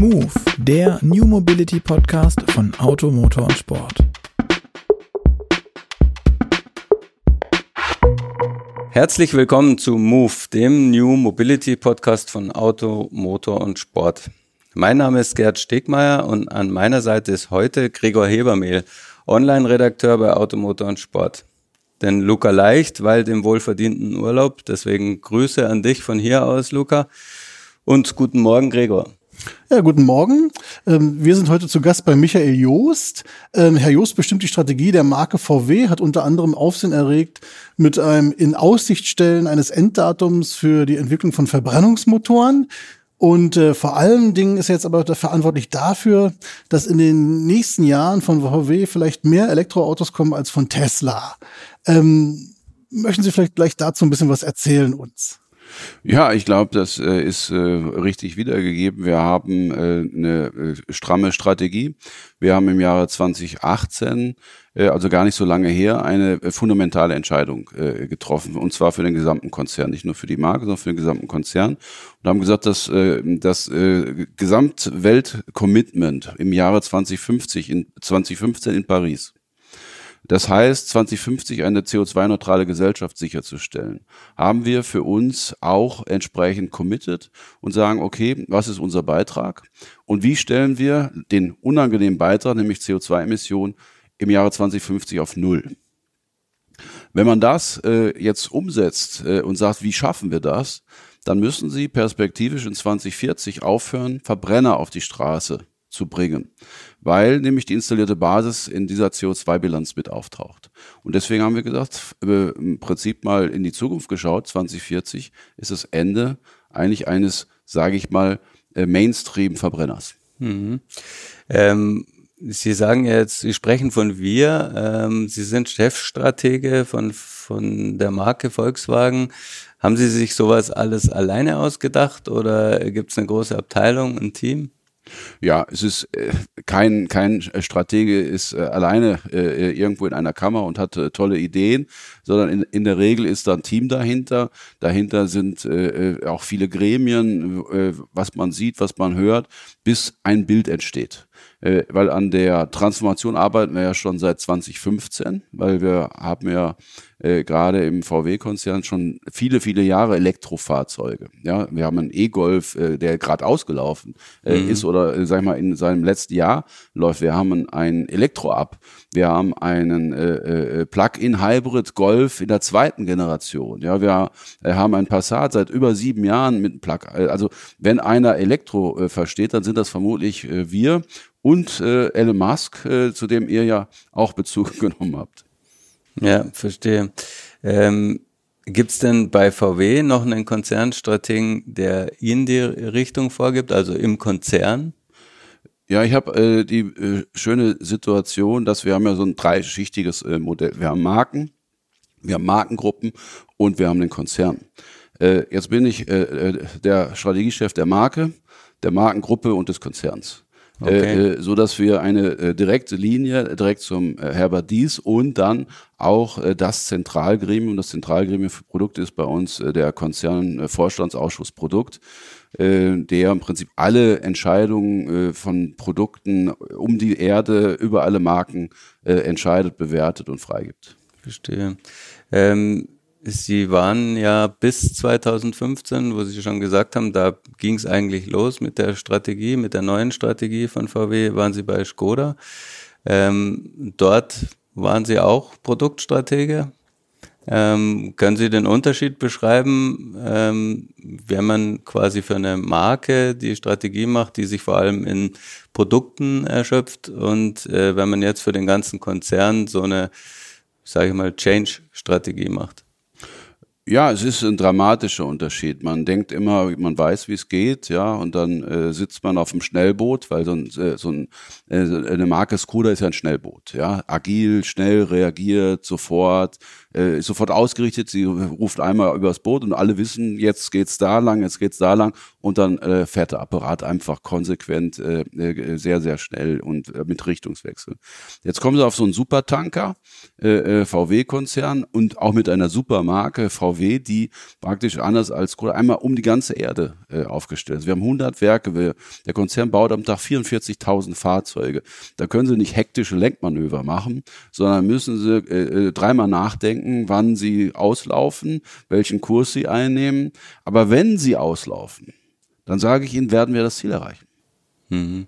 Move, der New Mobility Podcast von Auto, Motor und Sport. Herzlich willkommen zu Move, dem New Mobility Podcast von Auto, Motor und Sport. Mein Name ist Gerd Stegmeier und an meiner Seite ist heute Gregor Hebermehl, Online-Redakteur bei Auto, Motor und Sport. Denn Luca Leicht weilt im wohlverdienten Urlaub, deswegen Grüße an dich von hier aus, Luca. Und guten Morgen, Gregor. Ja, guten Morgen. Ähm, wir sind heute zu Gast bei Michael Joost. Ähm, Herr Joost bestimmt die Strategie der Marke VW, hat unter anderem Aufsehen erregt mit einem in Aussicht stellen eines Enddatums für die Entwicklung von Verbrennungsmotoren. Und äh, vor allen Dingen ist er jetzt aber verantwortlich dafür, dass in den nächsten Jahren von VW vielleicht mehr Elektroautos kommen als von Tesla. Ähm, möchten Sie vielleicht gleich dazu ein bisschen was erzählen uns? Ja, ich glaube, das äh, ist äh, richtig wiedergegeben. Wir haben äh, eine äh, stramme Strategie. Wir haben im Jahre 2018, äh, also gar nicht so lange her, eine äh, fundamentale Entscheidung äh, getroffen. Und zwar für den gesamten Konzern, nicht nur für die Marke, sondern für den gesamten Konzern. Und haben gesagt, dass äh, das äh, Gesamtwelt-Commitment im Jahre 2050 in 2015 in Paris das heißt, 2050 eine CO2-neutrale Gesellschaft sicherzustellen, haben wir für uns auch entsprechend committed und sagen, okay, was ist unser Beitrag und wie stellen wir den unangenehmen Beitrag, nämlich CO2-Emissionen, im Jahre 2050 auf Null. Wenn man das äh, jetzt umsetzt äh, und sagt, wie schaffen wir das, dann müssen Sie perspektivisch in 2040 aufhören, Verbrenner auf die Straße zu bringen, weil nämlich die installierte Basis in dieser CO2-Bilanz mit auftaucht. Und deswegen haben wir gesagt, äh, im Prinzip mal in die Zukunft geschaut, 2040 ist das Ende eigentlich eines, sage ich mal, äh, Mainstream-Verbrenners. Mhm. Ähm, Sie sagen jetzt, Sie sprechen von wir, ähm, Sie sind Chefstratege von, von der Marke Volkswagen. Haben Sie sich sowas alles alleine ausgedacht oder gibt es eine große Abteilung, ein Team? Ja, es ist äh, kein kein Stratege ist äh, alleine äh, irgendwo in einer Kammer und hat äh, tolle Ideen, sondern in, in der Regel ist da ein Team dahinter. Dahinter sind äh, äh auch viele Gremien, was man sieht, was man hört, bis ein Bild entsteht äh, weil an der Transformation arbeiten wir ja schon seit 2015, weil wir haben ja äh, gerade im VW-Konzern schon viele, viele Jahre Elektrofahrzeuge. Ja, wir haben einen E-Golf, äh, der gerade ausgelaufen äh, mhm. ist oder äh, sag ich mal in seinem letzten Jahr läuft. Wir haben einen Elektro-Up. Wir haben einen äh, äh, Plug-in-Hybrid Golf in der zweiten Generation. Ja, wir äh, haben einen Passat seit über sieben Jahren mit Plug. Äh, also wenn einer Elektro äh, versteht, dann sind das vermutlich äh, wir und äh, Elon Musk, äh, zu dem ihr ja auch Bezug genommen habt. Ja, verstehe. Ähm, Gibt es denn bei VW noch einen Konzernstrategen, der Ihnen die Richtung vorgibt, also im Konzern? Ja, ich habe äh, die äh, schöne Situation, dass wir haben ja so ein dreischichtiges äh, Modell. Wir haben Marken, wir haben Markengruppen und wir haben den Konzern. Äh, jetzt bin ich äh, äh der Strategiechef der Marke, der Markengruppe und des Konzerns. Okay. Äh, äh, so dass wir eine äh, direkte Linie direkt zum äh, Herbert Dies und dann auch äh, das Zentralgremium, das Zentralgremium für Produkte ist bei uns äh, der Konzern äh, Vorstandsausschuss Produkt, äh, der im Prinzip alle Entscheidungen äh, von Produkten um die Erde über alle Marken äh, entscheidet, bewertet und freigibt. Verstehe. Ähm Sie waren ja bis 2015, wo Sie schon gesagt haben, da ging es eigentlich los mit der Strategie, mit der neuen Strategie von VW, waren Sie bei Skoda. Ähm, dort waren Sie auch Produktstratege. Ähm, können Sie den Unterschied beschreiben, ähm, wenn man quasi für eine Marke die Strategie macht, die sich vor allem in Produkten erschöpft und äh, wenn man jetzt für den ganzen Konzern so eine, sage ich mal, Change-Strategie macht? Ja, es ist ein dramatischer Unterschied. Man denkt immer, man weiß, wie es geht, ja, und dann äh, sitzt man auf dem Schnellboot, weil so, ein, äh, so ein, eine Marke Skoda ist ja ein Schnellboot, ja, agil, schnell reagiert, sofort, äh, ist sofort ausgerichtet, sie ruft einmal übers Boot und alle wissen, jetzt geht's da lang, jetzt geht's da lang und dann äh, fährt der Apparat einfach konsequent äh, äh sehr, sehr schnell und äh, mit Richtungswechsel. Jetzt kommen sie auf so einen Supertanker, äh, äh VW-Konzern und auch mit einer Supermarke VW, die praktisch anders als einmal um die ganze Erde äh, aufgestellt ist. Wir haben 100 Werke, der Konzern baut am Tag 44.000 Fahrzeuge. Da können sie nicht hektische Lenkmanöver machen, sondern müssen sie äh, äh, dreimal nachdenken, wann sie auslaufen, welchen Kurs sie einnehmen. Aber wenn sie auslaufen, dann sage ich Ihnen, werden wir das Ziel erreichen. Mhm.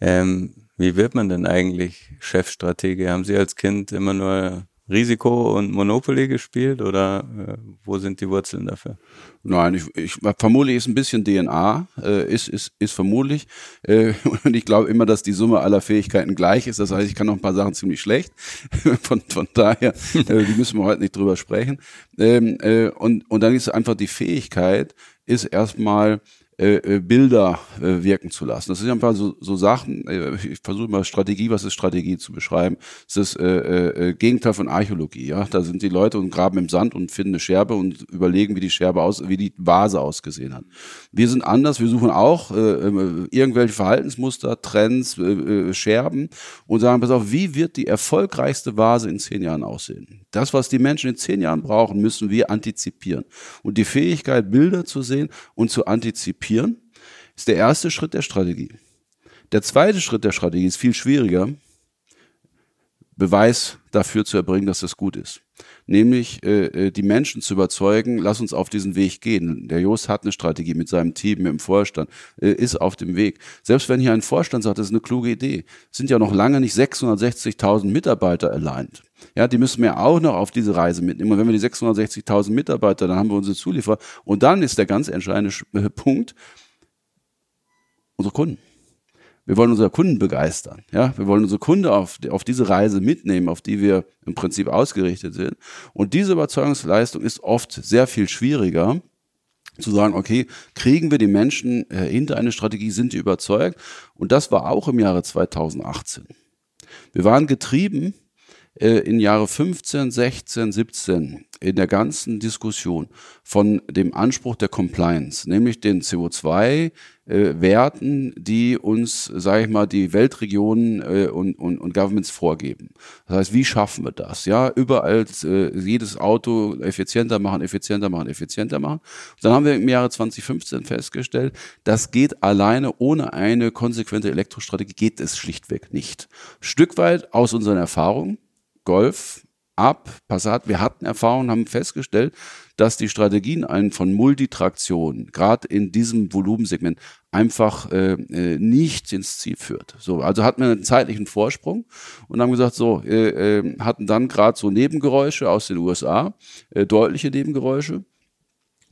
Ähm, wie wird man denn eigentlich Chefstratege? Haben Sie als Kind immer nur Risiko und Monopoly gespielt oder äh, wo sind die Wurzeln dafür? Nein, ich, ich vermute, ist ein bisschen DNA, äh, ist, ist, ist vermutlich. Äh, und ich glaube immer, dass die Summe aller Fähigkeiten gleich ist. Das heißt, ich kann noch ein paar Sachen ziemlich schlecht. von, von daher, äh, die müssen wir heute nicht drüber sprechen. Ähm, äh, und, und dann ist einfach die Fähigkeit, ist erstmal äh, äh, Bilder äh, wirken zu lassen. Das sind einfach so, so Sachen, äh, ich versuche mal Strategie, was ist Strategie zu beschreiben. Das ist äh, äh, Gegenteil von Archäologie. Ja? Da sind die Leute und graben im Sand und finden eine Scherbe und überlegen, wie die Scherbe aus, wie die Vase ausgesehen hat. Wir sind anders, wir suchen auch äh, äh irgendwelche Verhaltensmuster, Trends, äh, äh, Scherben und sagen, pass auf, wie wird die erfolgreichste Vase in zehn Jahren aussehen? Das, was die Menschen in zehn Jahren brauchen, müssen wir antizipieren. Und die Fähigkeit, Bilder zu sehen und zu antizipieren, ist der erste Schritt der Strategie. Der zweite Schritt der Strategie ist viel schwieriger, Beweis dafür zu erbringen, dass das gut ist nämlich äh, äh, die Menschen zu überzeugen, lass uns auf diesen Weg gehen. Der Jost hat eine Strategie mit seinem Team, mit dem Vorstand, äh, ist auf dem Weg. Selbst wenn hier ein Vorstand sagt, das ist eine kluge Idee, sind ja noch lange nicht 660.000 Mitarbeiter aligned. Ja, die müssen wir auch noch auf diese Reise mitnehmen. Und wenn wir die 660.000 Mitarbeiter, dann haben wir unsere Zulieferer. Und dann ist der ganz entscheidende äh, Punkt, unsere Kunden. Wir wollen unsere Kunden begeistern. Ja, wir wollen unsere Kunden auf, auf diese Reise mitnehmen, auf die wir im Prinzip ausgerichtet sind. Und diese Überzeugungsleistung ist oft sehr viel schwieriger zu sagen, okay, kriegen wir die Menschen äh, hinter eine Strategie, sind die überzeugt? Und das war auch im Jahre 2018. Wir waren getrieben äh, in Jahre 15, 16, 17 in der ganzen Diskussion von dem Anspruch der Compliance, nämlich den CO2-Werten, äh, die uns, sage ich mal, die Weltregionen äh, und, und, und Governments vorgeben. Das heißt, wie schaffen wir das? Ja, überall äh, jedes Auto effizienter machen, effizienter machen, effizienter machen. Und dann haben wir im Jahre 2015 festgestellt, das geht alleine ohne eine konsequente Elektrostrategie geht es schlichtweg nicht. Stück weit aus unseren Erfahrungen Golf ab, Passat, wir hatten Erfahrungen, haben festgestellt, dass die Strategien einen von Multitraktion, gerade in diesem Volumensegment, einfach äh, äh, nicht ins Ziel führt. So, also hatten wir einen zeitlichen Vorsprung und haben gesagt, so, äh, äh, hatten dann gerade so Nebengeräusche aus den USA, äh, deutliche Nebengeräusche.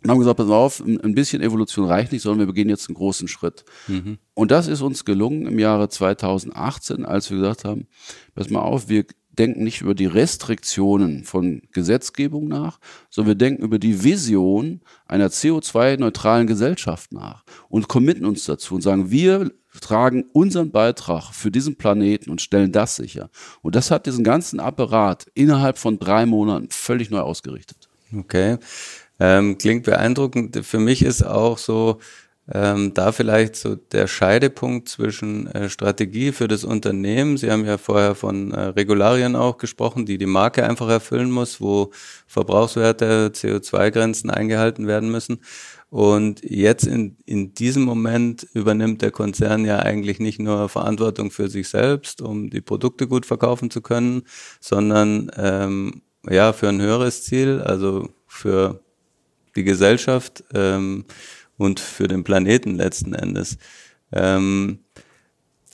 Und haben gesagt, pass auf, ein bisschen Evolution reicht nicht, sondern wir beginnen jetzt einen großen Schritt. Mhm. Und das ist uns gelungen im Jahre 2018, als wir gesagt haben, pass mal auf, wir denken nicht über die Restriktionen von Gesetzgebung nach, sondern wir denken über die Vision einer CO2-neutralen Gesellschaft nach und committen uns dazu und sagen, wir tragen unseren Beitrag für diesen Planeten und stellen das sicher. Und das hat diesen ganzen Apparat innerhalb von drei Monaten völlig neu ausgerichtet. Okay. Ähm, klingt beeindruckend. Für mich ist auch so, ähm, da vielleicht so der Scheidepunkt zwischen äh, Strategie für das Unternehmen. Sie haben ja vorher von äh, Regularien auch gesprochen, die die Marke einfach erfüllen muss, wo Verbrauchswerte, CO2-Grenzen eingehalten werden müssen. Und jetzt in, in diesem Moment übernimmt der Konzern ja eigentlich nicht nur Verantwortung für sich selbst, um die Produkte gut verkaufen zu können, sondern ähm, ja für ein höheres Ziel, also für die Gesellschaft. Ähm, und für den Planeten letzten Endes. Ähm,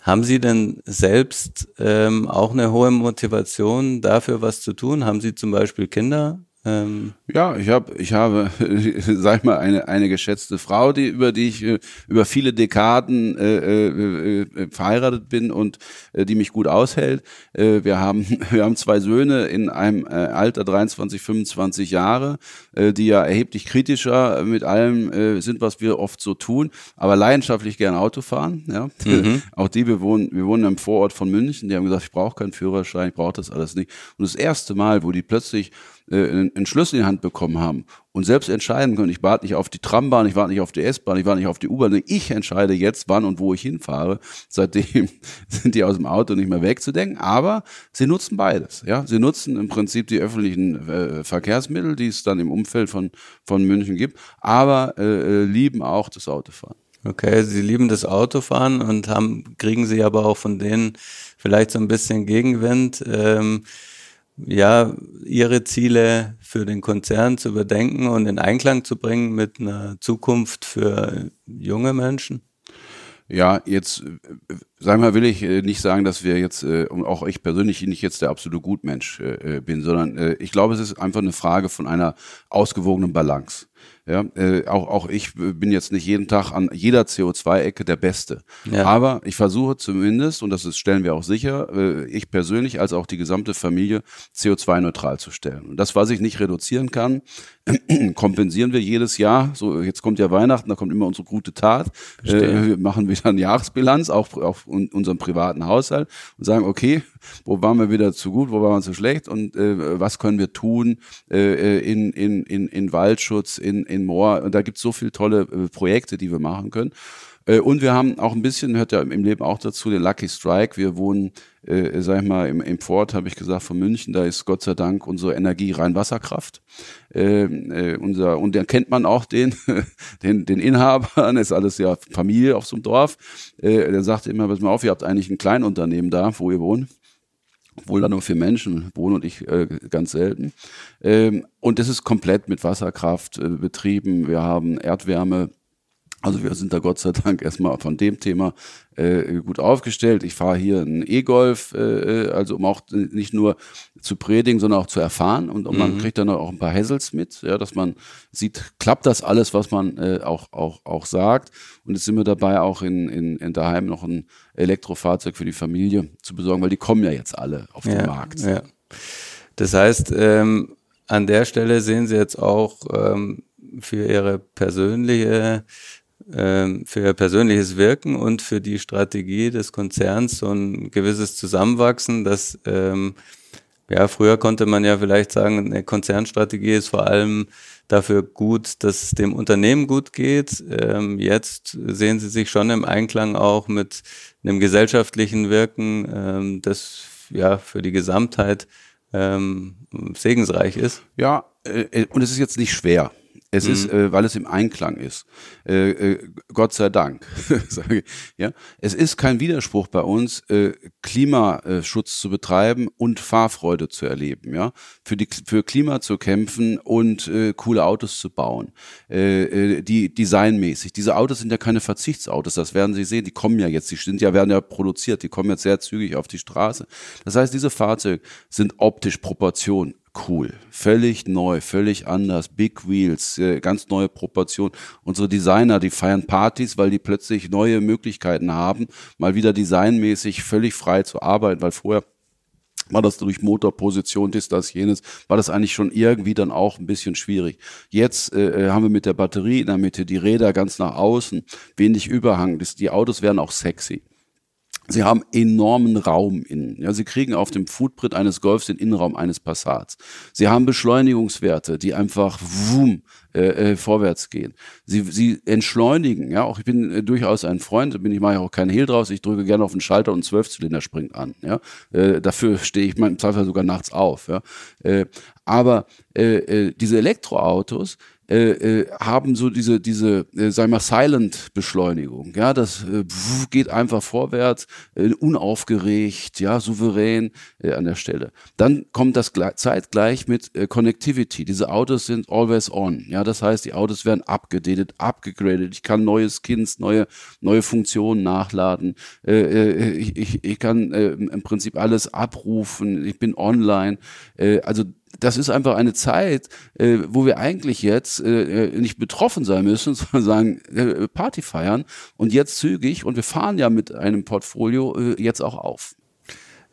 haben Sie denn selbst ähm, auch eine hohe Motivation dafür, was zu tun? Haben Sie zum Beispiel Kinder? Ähm ja, ich habe, ich habe, sag ich mal, eine eine geschätzte Frau, die über die ich äh, über viele Dekaden äh, äh, äh, verheiratet bin und äh, die mich gut aushält. Äh, wir haben wir haben zwei Söhne in einem Alter 23, 25 Jahre. die ja erheblich kritischer mit allem sind, was wir oft so tun, aber leidenschaftlich gern Auto fahren. Ja? Mhm. Auch die, wir wohnen, wir wohnen im Vorort von München, die haben gesagt, ich brauche keinen Führerschein, ich brauche das alles nicht. Und das erste Mal, wo die plötzlich äh, einen Schlüssel in die Hand bekommen haben und selbst entscheiden können, ich warte nicht auf die Trambahn, ich warte nicht auf die S-Bahn, ich warte nicht auf die U-Bahn, ich entscheide jetzt, wann und wo ich hinfahre. Seitdem sind die aus dem Auto nicht mehr wegzudenken, aber sie nutzen beides. Ja, sie nutzen im Prinzip die öffentlichen äh, Verkehrsmittel, die es dann im Umfeld von von München gibt, aber äh, äh lieben auch das Autofahren. Okay, sie lieben das Autofahren und haben kriegen sie aber auch von denen vielleicht so ein bisschen Gegenwind. Ähm, ja, ihre Ziele für den Konzern zu überdenken und in Einklang zu bringen mit einer Zukunft für junge Menschen? Ja, jetzt, äh, sagen wir, will ich äh, nicht sagen, dass wir jetzt, äh, und auch ich persönlich nicht jetzt der absolute Gutmensch bin, sondern ich glaube, es ist einfach eine Frage von einer ausgewogenen Balance. Ja, äh, auch, auch ich bin jetzt nicht jeden Tag an jeder CO2-Ecke der Beste. Ja. Aber ich versuche zumindest, und das ist, stellen wir auch sicher, äh, ich persönlich als auch die gesamte Familie CO2-neutral zu stellen. Und das, was ich nicht reduzieren kann, kompensieren wir jedes Jahr. So, jetzt kommt ja Weihnachten, da kommt immer unsere gute Tat. Äh, wir machen wieder eine Jahresbilanz, auch auf unserem privaten Haushalt und sagen, okay, wo waren wir wieder zu gut, wo waren wir zu schlecht und äh, was können wir tun äh, in, in, in, in Waldschutz, in, in Moor. Und da gibt es so viele tolle äh, Projekte, die wir machen können. Äh, und wir haben auch ein bisschen, hört ja im Leben auch dazu, den Lucky Strike. Wir wohnen, äh, sag ich mal, im, im Port, habe ich gesagt, von München. Da ist Gott sei Dank unsere Energie rein Wasserkraft. Äh, äh, unser, und dann kennt man auch den, den, den Inhaber, das ist alles ja Familie auf so einem Dorf. Äh, der sagte immer, pass mal auf, ihr habt eigentlich ein Kleinunternehmen da, wo ihr wohnt obwohl da nur vier Menschen wohnen und ich äh, ganz selten. Ähm, und das ist komplett mit Wasserkraft äh, betrieben. Wir haben Erdwärme. Also wir sind da Gott sei Dank erstmal von dem Thema äh, gut aufgestellt. Ich fahre hier einen E-Golf, äh, also um auch nicht nur zu predigen, sondern auch zu erfahren und, und mhm. man kriegt dann auch ein paar Hassels mit, ja, dass man sieht, klappt das alles, was man äh, auch, auch, auch sagt. Und jetzt sind wir dabei, auch in, in, in daheim noch ein Elektrofahrzeug für die Familie zu besorgen, weil die kommen ja jetzt alle auf den Markt. Ja. Das heißt, ähm, an der Stelle sehen Sie jetzt auch ähm, für Ihre persönliche für ihr persönliches Wirken und für die Strategie des Konzerns so ein gewisses Zusammenwachsen, das ähm, ja, früher konnte man ja vielleicht sagen, eine Konzernstrategie ist vor allem dafür gut, dass es dem Unternehmen gut geht. Ähm, jetzt sehen Sie sich schon im Einklang auch mit einem gesellschaftlichen Wirken, ähm, das ja für die Gesamtheit ähm, segensreich ist. Ja, äh, und es ist jetzt nicht schwer. Es mhm. ist, äh, weil es im Einklang ist. Äh, äh, Gott sei Dank. ja, es ist kein Widerspruch bei uns, äh, Klimaschutz zu betreiben und Fahrfreude zu erleben. Ja, für die für Klima zu kämpfen und äh, coole Autos zu bauen. Äh, äh, die designmäßig. Diese Autos sind ja keine Verzichtsautos. Das werden Sie sehen. Die kommen ja jetzt. Die sind ja werden ja produziert. Die kommen jetzt sehr zügig auf die Straße. Das heißt, diese Fahrzeuge sind optisch Proportion cool. Völlig neu, völlig anders. Big Wheels, äh, ganz neue Proportionen. Unsere Designer, die feiern Partys, weil die plötzlich neue Möglichkeiten haben, mal wieder designmäßig völlig frei zu arbeiten, weil vorher war das durch Motorposition, dies, das, jenes, war das eigentlich schon irgendwie dann auch ein bisschen schwierig. Jetzt äh, äh haben wir mit der Batterie in der Mitte die Räder ganz nach außen, wenig Überhang. Das, die Autos werden auch sexy. Sie haben enormen Raum innen. Ja, Sie kriegen auf dem Footprint eines Golfs den Innenraum eines Passats. Sie haben Beschleunigungswerte, die einfach wum, äh, äh, vorwärts gehen. Sie, sie entschleunigen. Ja, auch ich bin äh, durchaus ein Freund, bin ich mache auch keinen Hehl draus. Ich drücke gerne auf den Schalter und Zwölfzylinder springt an. Ja, äh, dafür stehe ich im Zweifel sogar nachts auf. Ja, äh, aber äh, äh, diese Elektroautos, äh, äh, haben so diese, diese, äh, sag mal, Silent-Beschleunigung. Ja, das äh, geht einfach vorwärts, äh, unaufgeregt, ja, souverän äh, an der Stelle. Dann kommt das zeitgleich mit äh, Connectivity. Diese Autos sind always on. Ja, das heißt, die Autos werden abgedatet, abgegradet. Ich kann neue Skins, neue, neue Funktionen nachladen. Äh, äh, ich, ich, ich kann äh, im Prinzip alles abrufen. Ich bin online. Äh, also das ist einfach eine Zeit, äh, wo wir eigentlich jetzt äh, äh nicht betroffen sein müssen, sondern sagen, äh, Party feiern und jetzt zügig und wir fahren ja mit einem Portfolio äh, jetzt auch auf.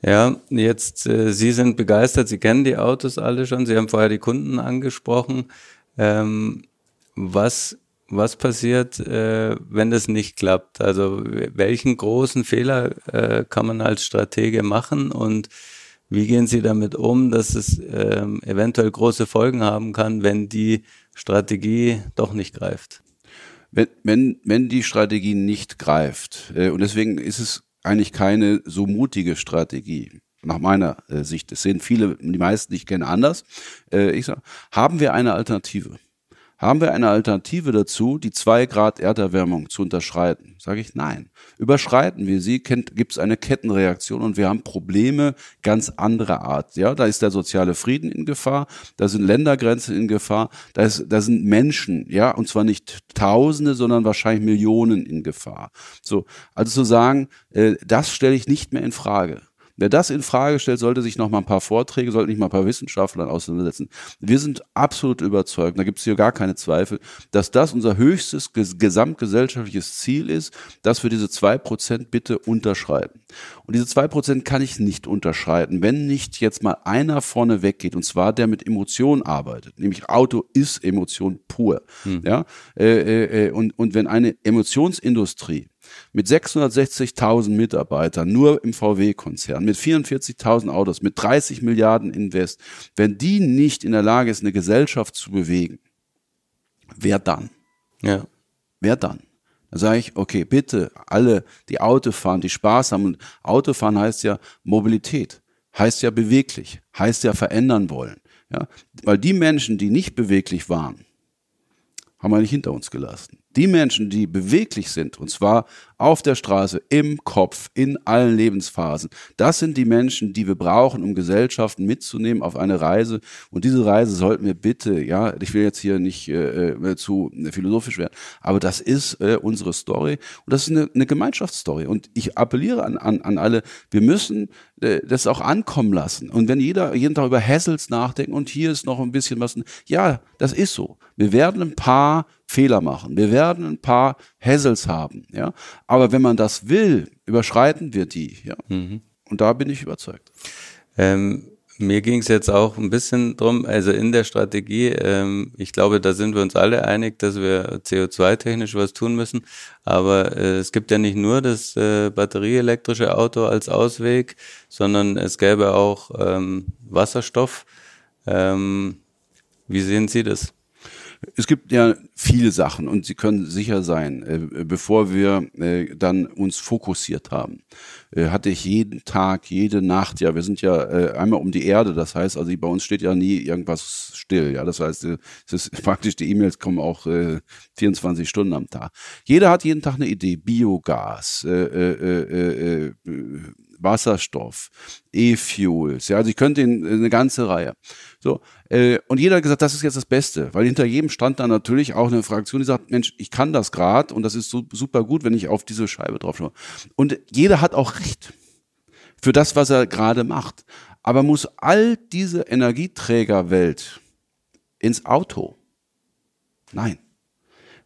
Ja, jetzt, äh, Sie sind begeistert, Sie kennen die Autos alle schon, Sie haben vorher die Kunden angesprochen. Ähm, was, was passiert, äh, wenn das nicht klappt? Also welchen großen Fehler äh, kann man als Stratege machen und wie gehen Sie damit um, dass es ähm, eventuell große Folgen haben kann, wenn die Strategie doch nicht greift? Wenn, wenn, wenn die Strategie nicht greift, äh, und deswegen ist es eigentlich keine so mutige Strategie, nach meiner äh, Sicht. Das sehen viele, die meisten, die ich kenne, anders. Äh, ich sage, haben wir eine Alternative? Haben wir eine Alternative dazu, die zwei Grad Erderwärmung zu unterschreiten? Sage ich nein. Überschreiten wir sie, gibt es eine Kettenreaktion und wir haben Probleme ganz anderer Art. Ja, da ist der soziale Frieden in Gefahr, da sind Ländergrenzen in Gefahr, da, ist, da sind Menschen, ja, und zwar nicht Tausende, sondern wahrscheinlich Millionen in Gefahr. So, also zu sagen, äh, das stelle ich nicht mehr in Frage. Wer das in Frage stellt, sollte sich noch mal ein paar Vorträge, sollte nicht mal ein paar Wissenschaftler auseinandersetzen. Wir sind absolut überzeugt, da gibt es hier gar keine Zweifel, dass das unser höchstes gesamtgesellschaftliches Ziel ist, dass wir diese zwei Prozent bitte unterschreiten. Und diese zwei Prozent kann ich nicht unterschreiten, wenn nicht jetzt mal einer vorne weggeht, und zwar der mit Emotionen arbeitet. Nämlich Auto ist Emotion pur. Hm. Ja? Äh, äh, äh und, und wenn eine Emotionsindustrie mit 660.000 Mitarbeitern, nur im VW-Konzern, mit 44.000 Autos, mit 30 Milliarden Invest, wenn die nicht in der Lage ist, eine Gesellschaft zu bewegen, wer dann? Ja. Wer dann? Dann sage ich, okay, bitte alle, die Auto fahren, die Spaß haben. Und Autofahren heißt ja Mobilität, heißt ja beweglich, heißt ja verändern wollen. Ja? Weil die Menschen, die nicht beweglich waren, haben wir nicht hinter uns gelassen. Die Menschen, die beweglich sind, und zwar auf der Straße, im Kopf, in allen Lebensphasen, das sind die Menschen, die wir brauchen, um Gesellschaften mitzunehmen auf eine Reise. Und diese Reise sollten wir bitte, ja, ich will jetzt hier nicht äh, äh zu philosophisch werden, aber das ist äh, unsere Story und das ist eine, eine Gemeinschaftsstory. Und ich appelliere an, an, an alle, wir müssen äh, das auch ankommen lassen. Und wenn jeder jeden Tag über Hassels nachdenkt und hier ist noch ein bisschen was, ja, das ist so. Wir werden ein paar Fehler machen. Wir werden ein paar Hassels haben, ja. Aber wenn man das will, überschreiten wir die, ja. Mhm. Und da bin ich überzeugt. Ähm, mir ging es jetzt auch ein bisschen drum, also in der Strategie, ähm, ich glaube, da sind wir uns alle einig, dass wir CO2-technisch was tun müssen. Aber äh, es gibt ja nicht nur das äh, batterieelektrische Auto als Ausweg, sondern es gäbe auch ähm, Wasserstoff. Ähm, wie sehen Sie das? Es gibt ja viele Sachen und Sie können sicher sein, äh, bevor wir äh, dann uns fokussiert haben, äh, hatte ich jeden Tag, jede Nacht, ja, wir sind ja einmal um die Erde, das heißt, also bei uns steht ja nie irgendwas still, ja, das heißt, es ist praktisch, die E-Mails kommen auch äh, 24 Stunden am Tag. Jeder hat jeden Tag eine Idee, Biogas, äh, äh, äh, Wasserstoff, E-Fuels, ja, also ich könnte in, eine ganze Reihe. So, äh, und jeder hat gesagt, das ist jetzt das Beste, weil hinter jedem stand dann natürlich auch eine Fraktion, die sagt, Mensch, ich kann das gerade und das ist so, super gut, wenn ich auf diese Scheibe drauf schaue. Und jeder hat auch recht für das, was er gerade macht. Aber muss all diese Energieträgerwelt ins Auto? Nein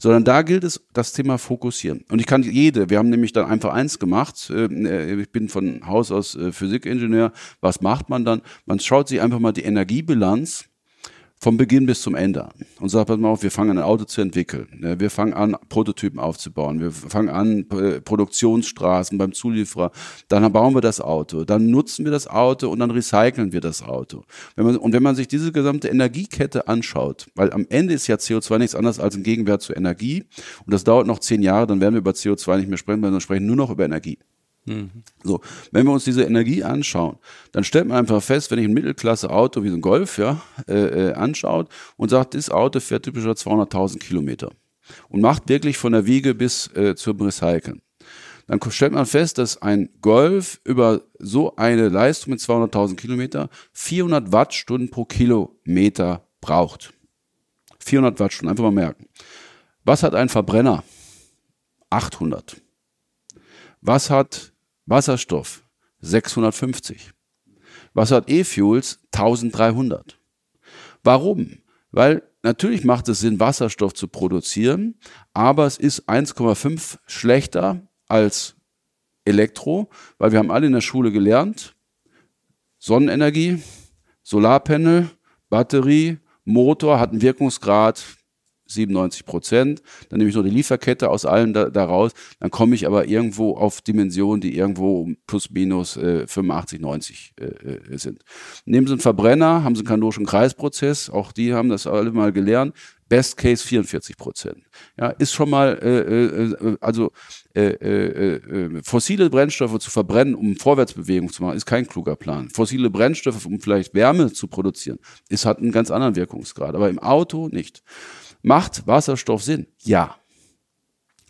sondern da gilt es, das Thema fokussieren. Und ich kann jede, wir haben nämlich dann einfach eins gemacht, äh, ich bin von Haus aus äh, Physikingenieur, was macht man dann? Man schaut sich einfach mal die Energiebilanz vom Beginn bis zum Ende und sagt, pass mal auf, wir fangen an, ein Auto zu entwickeln. Wir fangen an, Prototypen aufzubauen. Wir fangen an, Produktionsstraßen beim Zulieferer. Dann bauen wir das Auto. Dann nutzen wir das Auto und dann recyceln wir das Auto. Wenn man, und wenn man sich diese gesamte Energiekette anschaut, weil am Ende ist ja CO2 nichts anderes als ein Gegenwert zur Energie und das dauert noch zehn Jahre, dann werden wir über CO2 nicht mehr sprechen, sondern sprechen nur noch über Energie. Mhm. So, wenn wir uns diese Energie anschauen, dann stellt man einfach fest, wenn ich ein Mittelklasse-Auto wie so ein Golf ja, äh, äh, anschaut und sagt, das Auto fährt typischer 200.000 Kilometer und macht wirklich von der Wiege bis äh, zum Recyceln. Dann stellt man fest, dass ein Golf über so eine Leistung mit 200.000 Kilometer 400 Wattstunden pro Kilometer braucht. 400 Wattstunden, einfach mal merken. Was hat ein Verbrenner? 800. Was hat Wasserstoff 650. Was hat E-Fuels 1300. Warum? Weil natürlich macht es Sinn, Wasserstoff zu produzieren, aber es ist 1,5 schlechter als Elektro, weil wir haben alle in der Schule gelernt, Sonnenenergie, Solarpanel, Batterie, Motor hat einen Wirkungsgrad 97 Prozent. Dann nehme ich noch die Lieferkette aus allem da, raus. Dann komme ich aber irgendwo auf Dimensionen, die irgendwo plus minus äh, 85, 90 äh, äh, sind. Nehmen Sie einen Verbrenner, haben Sie einen kanonischen Kreisprozess. Auch die haben das alle mal gelernt. Best Case 44 Prozent. Ja, ist schon mal, äh, äh, äh also äh, äh, äh, fossile Brennstoffe zu verbrennen, um Vorwärtsbewegung zu machen, ist kein kluger Plan. Fossile Brennstoffe, um vielleicht Wärme zu produzieren, ist hat einen ganz anderen Wirkungsgrad. Aber im Auto nicht. Macht Wasserstoff Sinn? Ja.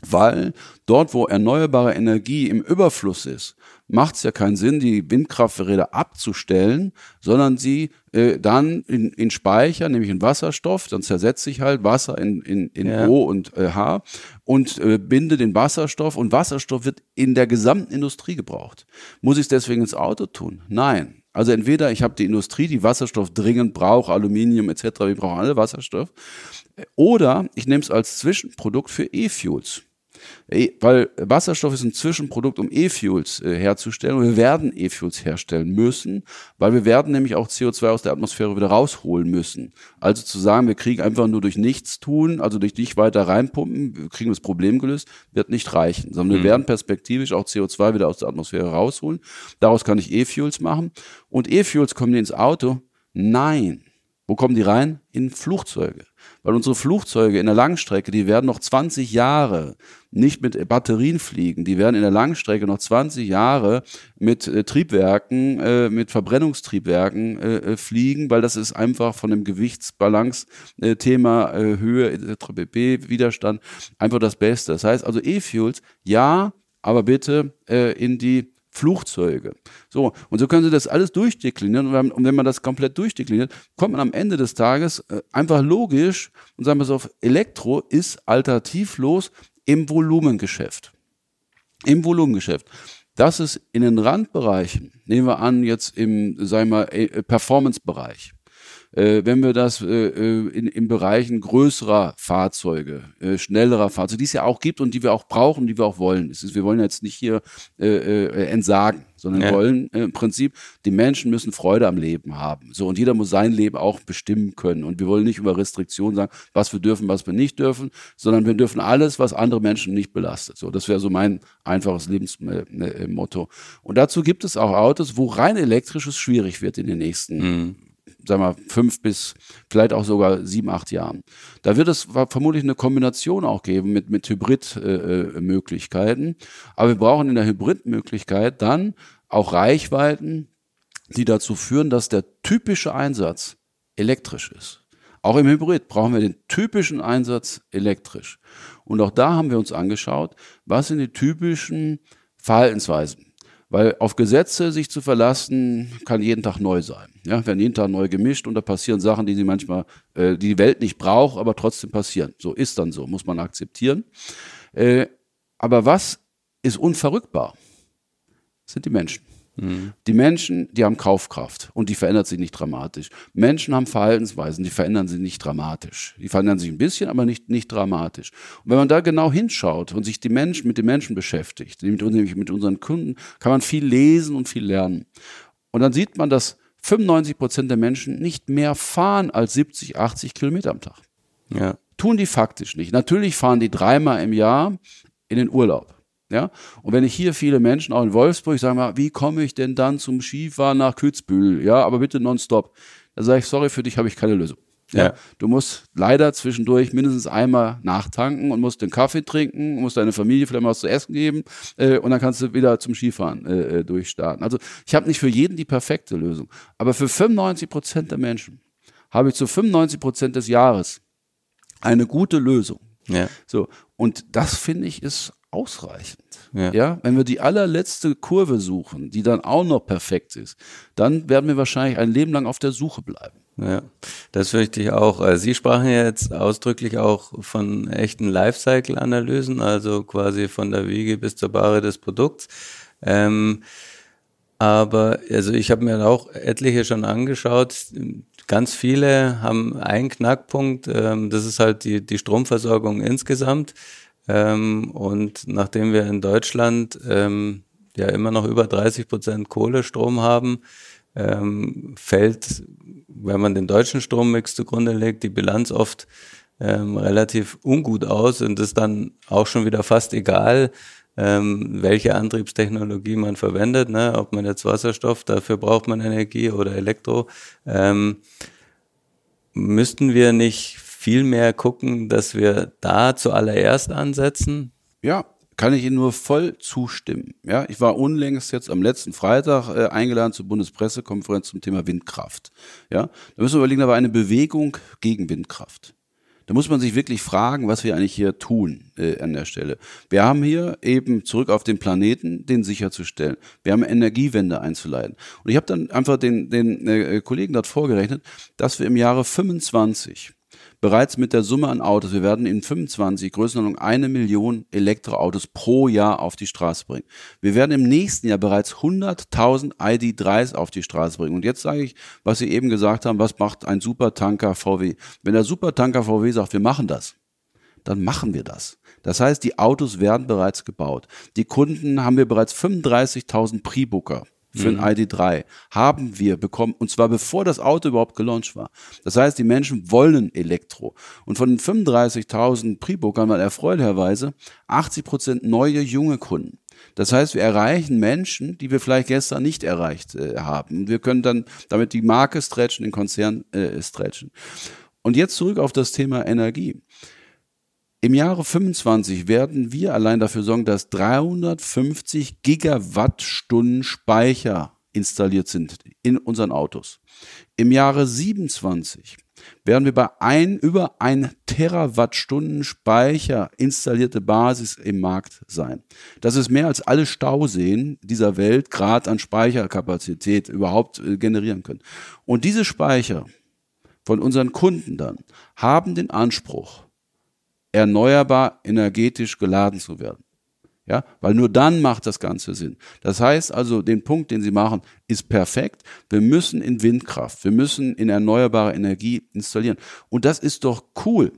Weil dort, wo erneuerbare Energie im Überfluss ist, macht es ja keinen Sinn, die Windkrafträder abzustellen, sondern sie äh, dann in, in Speicher, nämlich in Wasserstoff, dann zersetzt sich halt Wasser in, in, in ja. O und äh, H und äh, binde den Wasserstoff und Wasserstoff wird in der gesamten Industrie gebraucht. Muss ich es deswegen ins Auto tun? Nein. Also entweder ich habe die Industrie, die Wasserstoff dringend braucht, Aluminium etc., wir brauchen alle Wasserstoff, oder ich nehme es als Zwischenprodukt für E-Fuels. Weil Wasserstoff ist ein Zwischenprodukt, um E-Fuels äh, herzustellen. Und wir werden E-Fuels herstellen müssen, weil wir werden nämlich auch CO2 aus der Atmosphäre wieder rausholen müssen. Also zu sagen, wir kriegen einfach nur durch nichts tun, also durch dich weiter reinpumpen, wir kriegen das Problem gelöst, wird nicht reichen. Sondern mhm. wir werden perspektivisch auch CO2 wieder aus der Atmosphäre rausholen. Daraus kann ich E-Fuels machen. Und E-Fuels kommen die ins Auto? Nein. Wo kommen die rein? In Flugzeuge. Weil unsere Flugzeuge in der Langstrecke, die werden noch 20 Jahre nicht mit Batterien fliegen. Die werden in der Langstrecke noch 20 Jahre mit äh, Triebwerken, äh, mit Verbrennungstriebwerken äh, äh fliegen, weil das ist einfach von dem Gewichtsbalance-Thema, äh, Höhe, etc., pp, Widerstand, einfach das Beste. Das heißt also E-Fuels, ja, aber bitte äh, in die Flugzeuge. So, und so können Sie das alles durchdeklinieren. Und wenn man das komplett durchdekliniert, kommt man am Ende des Tages äh, einfach logisch und sagen wir so, Elektro ist alternativlos im Volumengeschäft. Im Volumengeschäft. Das ist in den Randbereichen, nehmen wir an, jetzt im, sagen wir äh, Performance-Bereich, äh, wenn wir das äh, äh, in, in Bereichen größerer Fahrzeuge, äh, schnellerer Fahrzeuge, die es ja auch gibt und die wir auch brauchen, die wir auch wollen. Ist, wir wollen jetzt nicht hier äh, äh, entsagen, sondern ja. wollen äh, im Prinzip, die Menschen müssen Freude am Leben haben. So, und jeder muss sein Leben auch bestimmen können. Und wir wollen nicht über Restriktionen sagen, was wir dürfen, was wir nicht dürfen, sondern wir dürfen alles, was andere Menschen nicht belastet. So, das wäre so mein einfaches Lebensmotto. Und dazu gibt es auch Autos, wo rein elektrisches schwierig wird in den nächsten mhm sagen wir, fünf bis vielleicht auch sogar sieben, acht Jahren. Da wird es vermutlich eine Kombination auch geben mit, mit Hybrid-Möglichkeiten. Äh, äh Aber wir brauchen in der Hybrid-Möglichkeit dann auch Reichweiten, die dazu führen, dass der typische Einsatz elektrisch ist. Auch im Hybrid brauchen wir den typischen Einsatz elektrisch. Und auch da haben wir uns angeschaut, was sind die typischen Verhaltensweisen. Weil auf Gesetze sich zu verlassen, kann jeden Tag neu sein. Ja, werden jeden Tag neu gemischt und da passieren Sachen, die sie manchmal, äh, die die Welt nicht braucht, aber trotzdem passieren. So ist dann so, muss man akzeptieren. Äh, aber was ist unverrückbar? Das sind die Menschen. Mhm. Die Menschen, die haben Kaufkraft und die verändert sich nicht dramatisch. Menschen haben Verhaltensweisen, die verändern sich nicht dramatisch. Die verändern sich ein bisschen, aber nicht, nicht dramatisch. Und wenn man da genau hinschaut und sich die Menschen mit den Menschen beschäftigt, nämlich mit unseren Kunden, kann man viel lesen und viel lernen. Und dann sieht man, dass 95 Prozent der Menschen nicht mehr fahren als 70, 80 Kilometer am Tag. Ja. Tun die faktisch nicht. Natürlich fahren die dreimal im Jahr in den Urlaub. Ja? Und wenn ich hier viele Menschen, auch in Wolfsburg, sage mal, wie komme ich denn dann zum Skifahren nach Kützbühel? Ja, aber bitte nonstop. Da sage ich, sorry, für dich habe ich keine Lösung. Ja. ja. Du musst leider zwischendurch mindestens einmal nachtanken und musst den Kaffee trinken, musst deine Familie vielleicht mal was zu essen geben äh, und dann kannst du wieder zum Skifahren äh, äh durchstarten. Also ich habe nicht für jeden die perfekte Lösung, aber für 95 Prozent der Menschen habe ich zu 95 Prozent des Jahres eine gute Lösung. Ja. So und das finde ich ist ausreichend. Ja. ja. wenn wir die allerletzte Kurve suchen, die dann auch noch perfekt ist, dann werden wir wahrscheinlich ein Leben lang auf der Suche bleiben. Ja, das fürchte ich auch. Äh, Sie sprachen ja jetzt ausdrücklich auch von echten Lifecycle-Analysen, also quasi von der Wiege bis zur Bahre des Produkts. Ähm, aber also ich habe mir auch etliche schon angeschaut. Ganz viele haben einen Knackpunkt. Ähm, das ist halt die, die Stromversorgung insgesamt. Ähm, und nachdem wir in Deutschland ähm, ja immer noch über 30 Prozent Kohlestrom haben, ähm, fällt, wenn man den deutschen Strommix zugrunde legt, die Bilanz oft ähm, relativ ungut aus und ist dann auch schon wieder fast egal, ähm, welche Antriebstechnologie man verwendet, ne? ob man jetzt Wasserstoff, dafür braucht man Energie oder Elektro. Ähm, müssten wir nicht viel mehr gucken, dass wir da zuallererst ansetzen? Ja, kann ich Ihnen nur voll zustimmen. Ja, ich war unlängst jetzt am letzten Freitag äh, eingeladen zur Bundespressekonferenz zum Thema Windkraft. Ja, da müssen wir überlegen, da war eine Bewegung gegen Windkraft. Da muss man sich wirklich fragen, was wir eigentlich hier tun äh, an der Stelle. Wir haben hier eben zurück auf den Planeten, den sicherzustellen. Wir haben Energiewende einzuleiten. Und ich habe dann einfach den, den äh, Kollegen dort vorgerechnet, dass wir im Jahre 25 bereits mit der Summe an Autos, wir werden in 25 Größenordnung eine Million Elektroautos pro Jahr auf die Straße bringen. Wir werden im nächsten Jahr bereits 100.000 ID3s auf die Straße bringen. Und jetzt sage ich, was Sie eben gesagt haben, was macht ein Supertanker VW? Wenn der Supertanker VW sagt, wir machen das, dann machen wir das. Das heißt, die Autos werden bereits gebaut. Die Kunden haben wir bereits 35.000 Pre-Booker für ein mhm. ID3 haben wir bekommen, und zwar bevor das Auto überhaupt gelauncht war. Das heißt, die Menschen wollen Elektro. Und von den 35.000 Pre-Bookern waren erfreulicherweise 80 Prozent neue junge Kunden. Das heißt, wir erreichen Menschen, die wir vielleicht gestern nicht erreicht äh, haben. Wir können dann damit die Marke stretchen, den Konzern äh, stretchen. Und jetzt zurück auf das Thema Energie. Im Jahre 25 werden wir allein dafür sorgen, dass 350 Gigawattstunden Speicher installiert sind in unseren Autos. Im Jahre 27 werden wir bei ein, über ein Terawattstunden Speicher installierte Basis im Markt sein. Das ist mehr als alle Stauseen dieser Welt gerade an Speicherkapazität überhaupt äh, generieren können. Und diese Speicher von unseren Kunden dann haben den Anspruch, erneuerbar energetisch geladen zu werden. Ja, weil nur dann macht das Ganze Sinn. Das heißt also, den Punkt, den Sie machen, ist perfekt. Wir müssen in Windkraft, wir müssen in erneuerbare Energie installieren. Und das ist doch cool.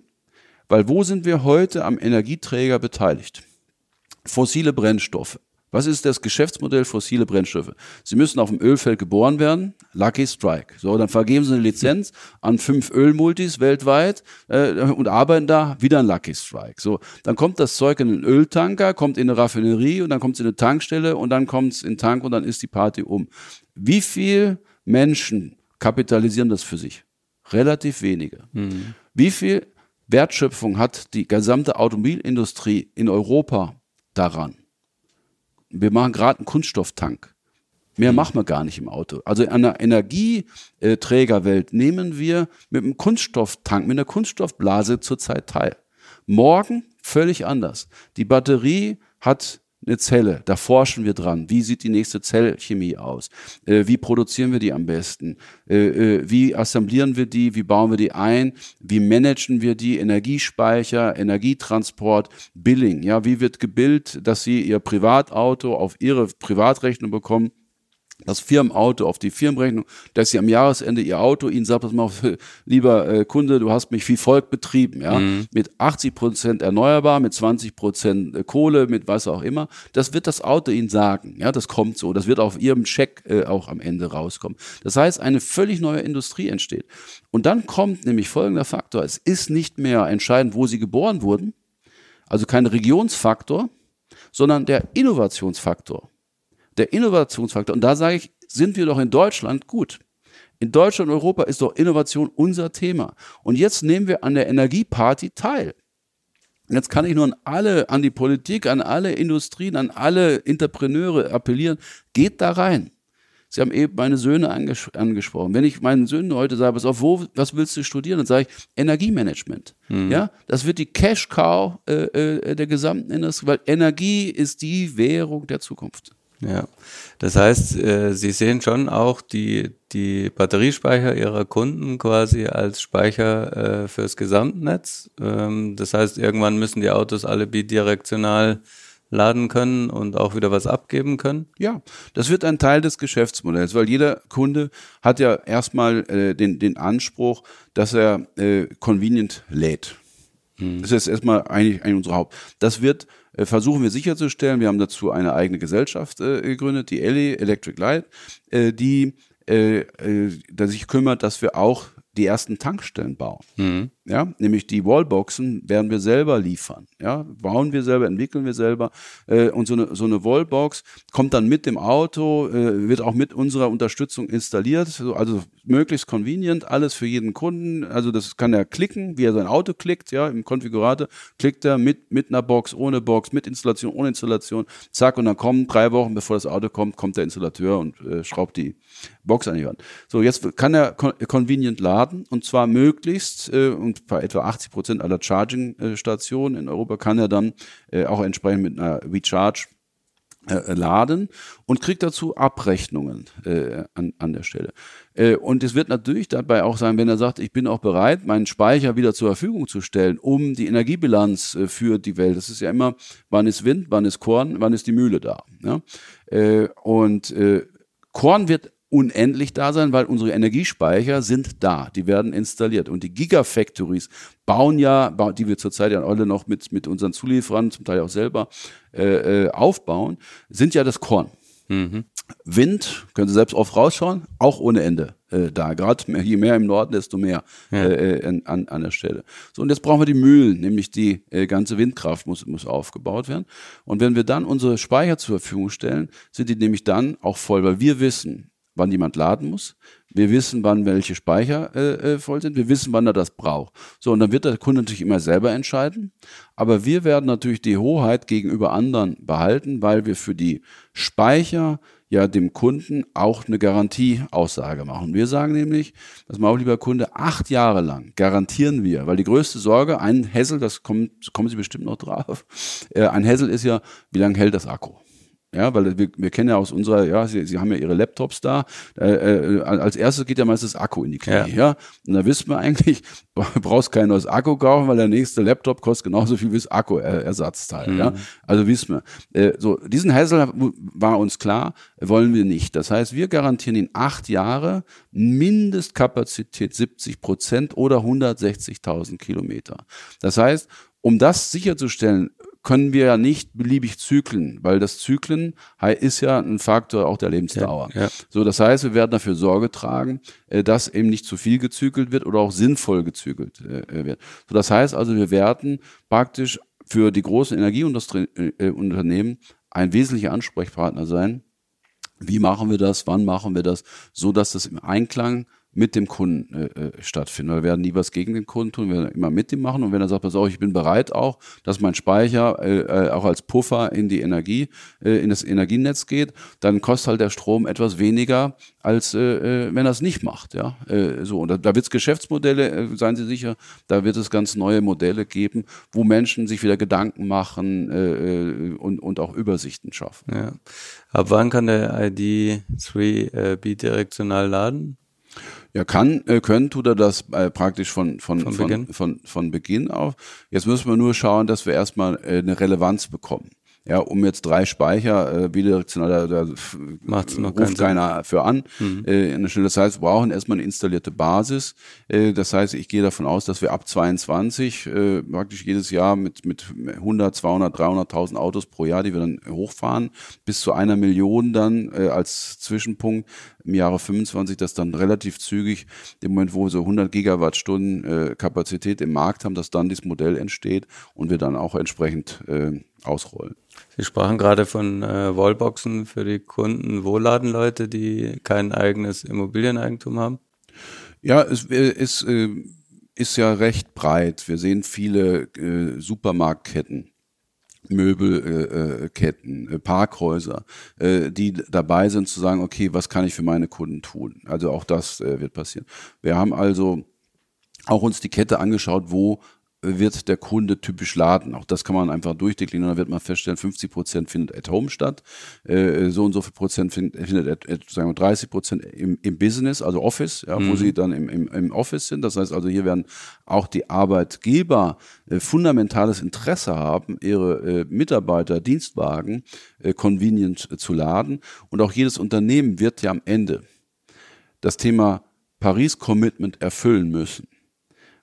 Weil wo sind wir heute am Energieträger beteiligt? Fossile Brennstoffe. Was ist das Geschäftsmodell fossile Brennstoffe? Sie müssen auf dem Ölfeld geboren werden, Lucky Strike. So, dann vergeben Sie eine Lizenz an fünf Ölmultis weltweit äh, und arbeiten da wieder ein Lucky Strike. So, dann kommt das Zeug in einen Öltanker, kommt in eine Raffinerie und dann kommt es in eine Tankstelle und dann kommt es in den Tank und dann ist die Party um. Wie viel Menschen kapitalisieren das für sich? Relativ wenige. Mhm. Wie viel Wertschöpfung hat die gesamte Automobilindustrie in Europa daran? Wir machen gerade einen Kunststofftank. Mehr mhm. machen wir gar nicht im Auto. Also in einer Energieträgerwelt nehmen wir mit einem Kunststofftank, mit einer Kunststoffblase zurzeit teil. Morgen völlig anders. Die Batterie hat eine Zelle, da forschen wir dran. Wie sieht die nächste Zellchemie aus? Äh, wie produzieren wir die am besten? Äh, äh, wie assemblieren wir die? Wie bauen wir die ein? Wie managen wir die? Energiespeicher, Energietransport, Billing. Ja, wie wird gebildet, dass Sie Ihr Privatauto auf Ihre Privatrechnung bekommen? Das Firmenauto auf die Firmenrechnung, dass sie am Jahresende ihr Auto ihnen sagt, pass mal, lieber äh, Kunde, du hast mich wie folgt betrieben, ja, mhm. mit 80 Prozent erneuerbar, mit 20 Prozent äh, Kohle, mit was auch immer. Das wird das Auto ihnen sagen, ja, das kommt so, das wird auf ihrem Check äh, auch am Ende rauskommen. Das heißt, eine völlig neue Industrie entsteht. Und dann kommt nämlich folgender Faktor: Es ist nicht mehr entscheidend, wo sie geboren wurden, also kein Regionsfaktor, sondern der Innovationsfaktor der Innovationsfaktor. Und da sage ich, sind wir doch in Deutschland gut. In Deutschland und Europa ist doch Innovation unser Thema. Und jetzt nehmen wir an der Energieparty teil. Jetzt kann ich nur an alle, an die Politik, an alle Industrien, an alle Entrepreneure appellieren, geht da rein. Sie haben eben meine Söhne anges angesprochen. Wenn ich meinen Söhnen heute sage, pass auf, wo, was willst du studieren? Dann sage ich Energiemanagement. Mhm. Ja, das wird die Cash Cow äh, äh, der gesamten Industrie, weil Energie ist die Währung der Zukunft. Ja, das heißt, äh, Sie sehen schon auch die, die Batteriespeicher Ihrer Kunden quasi als Speicher äh, fürs Gesamtnetz. Ähm, das heißt, irgendwann müssen die Autos alle bidirektional laden können und auch wieder was abgeben können? Ja, das wird ein Teil des Geschäftsmodells, weil jeder Kunde hat ja erstmal äh, den, den Anspruch, dass er äh, convenient lädt. Mhm. Das ist erstmal eigentlich, eigentlich unsere Haupt. Das wird äh, versuchen wir sicherzustellen. Wir haben dazu eine eigene Gesellschaft äh, gegründet, die ELI, Electric Light, äh, die äh, äh, sich kümmert, dass wir auch die ersten Tankstellen bauen. Mhm. Ja, nämlich die Wallboxen werden wir selber liefern. Ja, bauen wir selber, entwickeln wir selber. Äh, und so eine, so eine Wallbox kommt dann mit dem Auto, äh, wird auch mit unserer Unterstützung installiert. So, also möglichst convenient, alles für jeden Kunden. Also das kann er klicken, wie er sein Auto klickt, ja, im Konfigurator klickt er mit, mit einer Box, ohne Box, mit Installation, ohne Installation, zack, und dann kommen drei Wochen, bevor das Auto kommt, kommt der Installateur und äh, schraubt die Box an die. So, jetzt kann er con convenient laden und zwar möglichst äh, und bei etwa 80 Prozent aller Charging-Stationen in Europa kann er dann äh, auch entsprechend mit einer WeCharge äh, laden und kriegt dazu Abrechnungen äh, an, an der Stelle. Äh, und es wird natürlich dabei auch sein, wenn er sagt, ich bin auch bereit, meinen Speicher wieder zur Verfügung zu stellen, um die Energiebilanz äh, für die Welt. Das ist ja immer, wann ist Wind, wann ist Korn, wann ist die Mühle da. Ja? Äh, und äh, Korn wird unendlich da sein, weil unsere Energiespeicher sind da, die werden installiert. Und die Gigafactories bauen ja, die wir zurzeit ja alle noch mit, mit unseren Zulieferern, zum Teil auch selber äh, äh, aufbauen, sind ja das Korn. Mhm. Wind, können Sie selbst oft rausschauen, auch ohne Ende äh, da. Gerade je mehr im Norden, desto mehr Ja. äh, an, an der Stelle. So, und jetzt brauchen wir die Mühlen, nämlich die äh, ganze Windkraft muss, muss aufgebaut werden. Und wenn wir dann unsere Speicher zur Verfügung stellen, sind die nämlich dann auch voll, weil wir wissen, wann jemand laden muss. Wir wissen, wann welche Speicher äh, äh, voll sind. Wir wissen, wann er das braucht. So, und dann wird der Kunde natürlich immer selber entscheiden. Aber wir werden natürlich die Hoheit gegenüber anderen behalten, weil wir für die Speicher ja dem Kunden auch eine Garantieaussage machen. Wir sagen nämlich, das mal lieber Kunde, acht Jahre lang garantieren wir, weil die größte Sorge, ein Hessel, das kommt, kommen Sie bestimmt noch drauf, äh, ein Hessel ist ja, wie lange hält das Akku? Ja, weil wir, wir kennen ja aus unserer, ja, Sie, Sie haben ja Ihre Laptops da. Äh, äh, als erstes geht ja meistens das Akku in die Knie. Ja. Ja. Und da wissen wir eigentlich, brauchst kein neues Akku kaufen, weil der nächste Laptop kostet genauso viel wie das Akku-Ersatzteil. Ja. Also wissen wir. Äh, so, diesen Hassel war uns klar, wollen wir nicht. Das heißt, wir garantieren in acht Jahre Mindestkapazität 70 Prozent oder 160.000 Kilometer. Das heißt, um das sicherzustellen, können wir ja nicht beliebig zyklen, weil das Zyklen ist ja ein Faktor auch der Lebensdauer. Ja, ja. So, das heißt, wir werden dafür Sorge tragen, äh, dass eben nicht zu viel gezykelt wird oder auch sinnvoll gezykelt äh, wird. So, das heißt also, wir werden praktisch für die großen Energieunternehmen ein wesentlicher Ansprechpartner sein. Wie machen wir das? Wann machen wir das? So dass das im Einklang mit dem Kunden äh, äh, stattfindet. Wir werden nie was gegen den Kunden tun, wir werden immer mit ihm machen. Und wenn er sagt, pass auf, ich bin bereit auch, dass mein Speicher äh, äh, auch als Puffer in die Energie, äh, in das Energienetz geht, dann kostet halt der Strom etwas weniger, als äh, äh, wenn er es nicht macht. Ja, äh, so und da, da wird es Geschäftsmodelle, äh, seien Sie sicher, da wird es ganz neue Modelle geben, wo Menschen sich wieder Gedanken machen äh, und, und auch Übersichten schaffen. Ja. Ab wann kann der ID3 äh, bidirektional laden? Ja, kann, äh, können tut er das äh, praktisch von, von, Von von, Beginn? von, von Beginn auf. Jetzt müssen wir nur schauen, dass wir erstmal äh, eine Relevanz bekommen. Ja, um jetzt drei Speicher äh, bidirektional, da, da Macht's noch ruft keinen Sinn. keiner für an. Äh, an der Stelle. Das heißt, wir brauchen erstmal eine installierte Basis. Äh, das heißt, ich gehe davon aus, dass wir ab 22 äh, praktisch jedes Jahr mit, mit 100, 200, 300.000 Autos pro Jahr, die wir dann hochfahren, bis zu einer Million dann äh, als Zwischenpunkt im Jahre 25, das dann relativ zügig, im Moment, wo wir so 100 Gigawattstunden äh, Kapazität im Markt haben, dass dann dieses Modell entsteht und wir dann auch entsprechend äh, ausrollen. Sie sprachen gerade von äh, Wallboxen für die Kunden. Wo laden Leute, die kein eigenes Immobilieneigentum haben? Ja, es äh, ist, äh, ist ja recht breit. Wir sehen viele äh, Supermarktketten. Möbelketten, äh, Ketten, äh, Parkhäuser, äh, die dabei sind zu sagen, okay, was kann ich für meine Kunden tun? Also auch das äh, wird passieren. Wir haben also auch uns die Kette angeschaut, wo wird der Kunde typisch laden. Auch das kann man einfach durchdeklinieren. Da wird man feststellen, 50 Prozent findet at home statt, äh, so und so viel Prozent find, findet at, at, sagen wir 30 Prozent im, im Business, also Office, ja, wo sie dann im, im, im Office sind. Das heißt also, hier werden auch die Arbeitgeber äh, fundamentales Interesse haben, ihre äh, Mitarbeiter, Dienstwagen äh, convenient zu laden. Und auch jedes Unternehmen wird ja am Ende das Thema Paris-Commitment erfüllen müssen.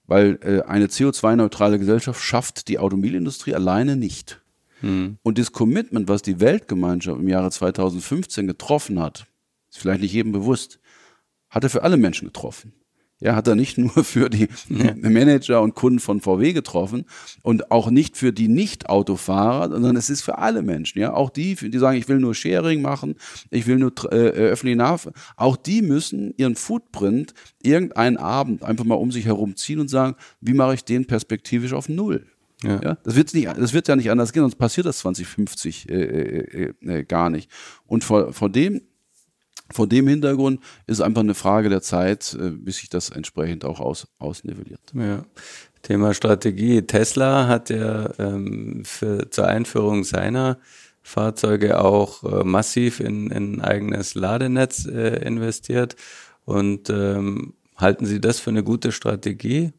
Weil äh, eine CO2-neutrale Gesellschaft schafft die Automobilindustrie alleine nicht. Und das Commitment, was die Weltgemeinschaft im Jahre 2015 getroffen hat, ist vielleicht nicht jedem bewusst, hat er für alle Menschen getroffen. Ja, hat er nicht nur für die ja. Manager und Kunden von VW getroffen und auch nicht für die Nicht-Autofahrer, sondern es ist für alle Menschen. Ja, auch die, die sagen, ich will nur Sharing machen, ich will nur äh, äh öffentliche Nahverkehr. Auch die müssen ihren Footprint irgendeinen Abend einfach mal um sich herum ziehen und sagen, wie mache ich den perspektivisch auf Null? Ja. ja. das, wird nicht, das wird ja nicht anders gehen, sonst passiert das 2050 äh, äh, äh, gar nicht. Und vor, vor dem vor dem Hintergrund ist einfach eine Frage der Zeit, äh, bis sich das entsprechend auch aus, ausnivelliert. Ja. Thema Strategie. Tesla hat ja ähm, für, zur Einführung seiner Fahrzeuge auch äh, massiv in, in eigenes Ladenetz äh, investiert. Und ähm, halten Sie das für eine gute Strategie?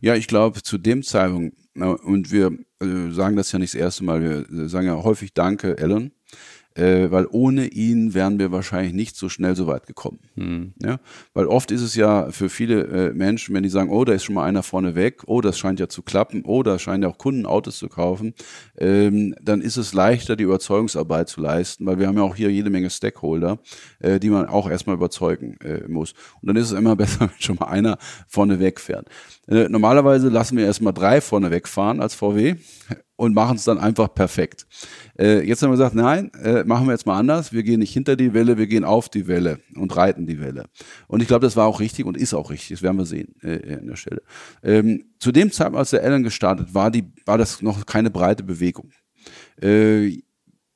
Ja, ich glaube, zu dem Zeitpunkt, und wir äh, sagen das ja nicht das erste Mal, wir sagen ja häufig Danke, Elon äh, weil ohne ihn wären wir wahrscheinlich nicht so schnell so weit gekommen. Mhm. Ja? Weil oft ist es ja für viele äh, Menschen, wenn die sagen, oh, da ist schon mal einer vorne weg, oh, das scheint ja zu klappen, oh, da scheinen ja auch Kunden Autos zu kaufen, ähm, dann ist es leichter, die Überzeugungsarbeit zu leisten, weil wir haben ja auch hier jede Menge Stakeholder, äh, die man auch erstmal überzeugen äh, muss. Und dann ist es immer besser, wenn schon mal einer vorne wegfährt. Äh, normalerweise lassen wir erstmal drei vorne wegfahren als VW und machen es dann einfach perfekt. Äh, jetzt haben wir gesagt, nein, äh, machen wir jetzt mal anders. Wir gehen nicht hinter die Welle, wir gehen auf die Welle und reiten die Welle. Und ich glaube, das war auch richtig und ist auch richtig. Das werden wir sehen äh, an der Stelle. Ähm, zu dem Zeitpunkt, als der Allen gestartet war, die, war das noch keine breite Bewegung. Äh,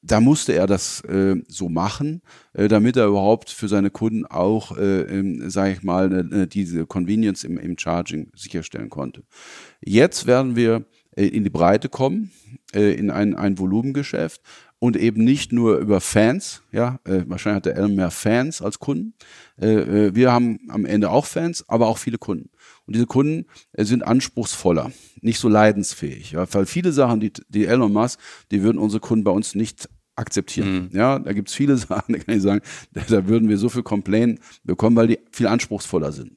da musste er das äh, so machen, äh, damit er überhaupt für seine Kunden auch, äh, ähm, sage ich mal, äh, diese Convenience im, im Charging sicherstellen konnte. Jetzt werden wir äh, in die Breite kommen, äh, in ein, ein Volumengeschäft und eben nicht nur über Fans, ja, äh, wahrscheinlich hat der Elm mehr Fans als Kunden. wir haben am Ende auch Fans, aber auch viele Kunden. Und diese Kunden sind anspruchsvoller, nicht so leidensfähig. Ja, weil viele Sachen, die, die Elon Musk, die würden unsere Kunden bei uns nicht akzeptieren. Mhm. Ja, da gibt's viele Sachen, da kann ich sagen, da, da würden wir so viel Complain bekommen, weil die viel anspruchsvoller sind.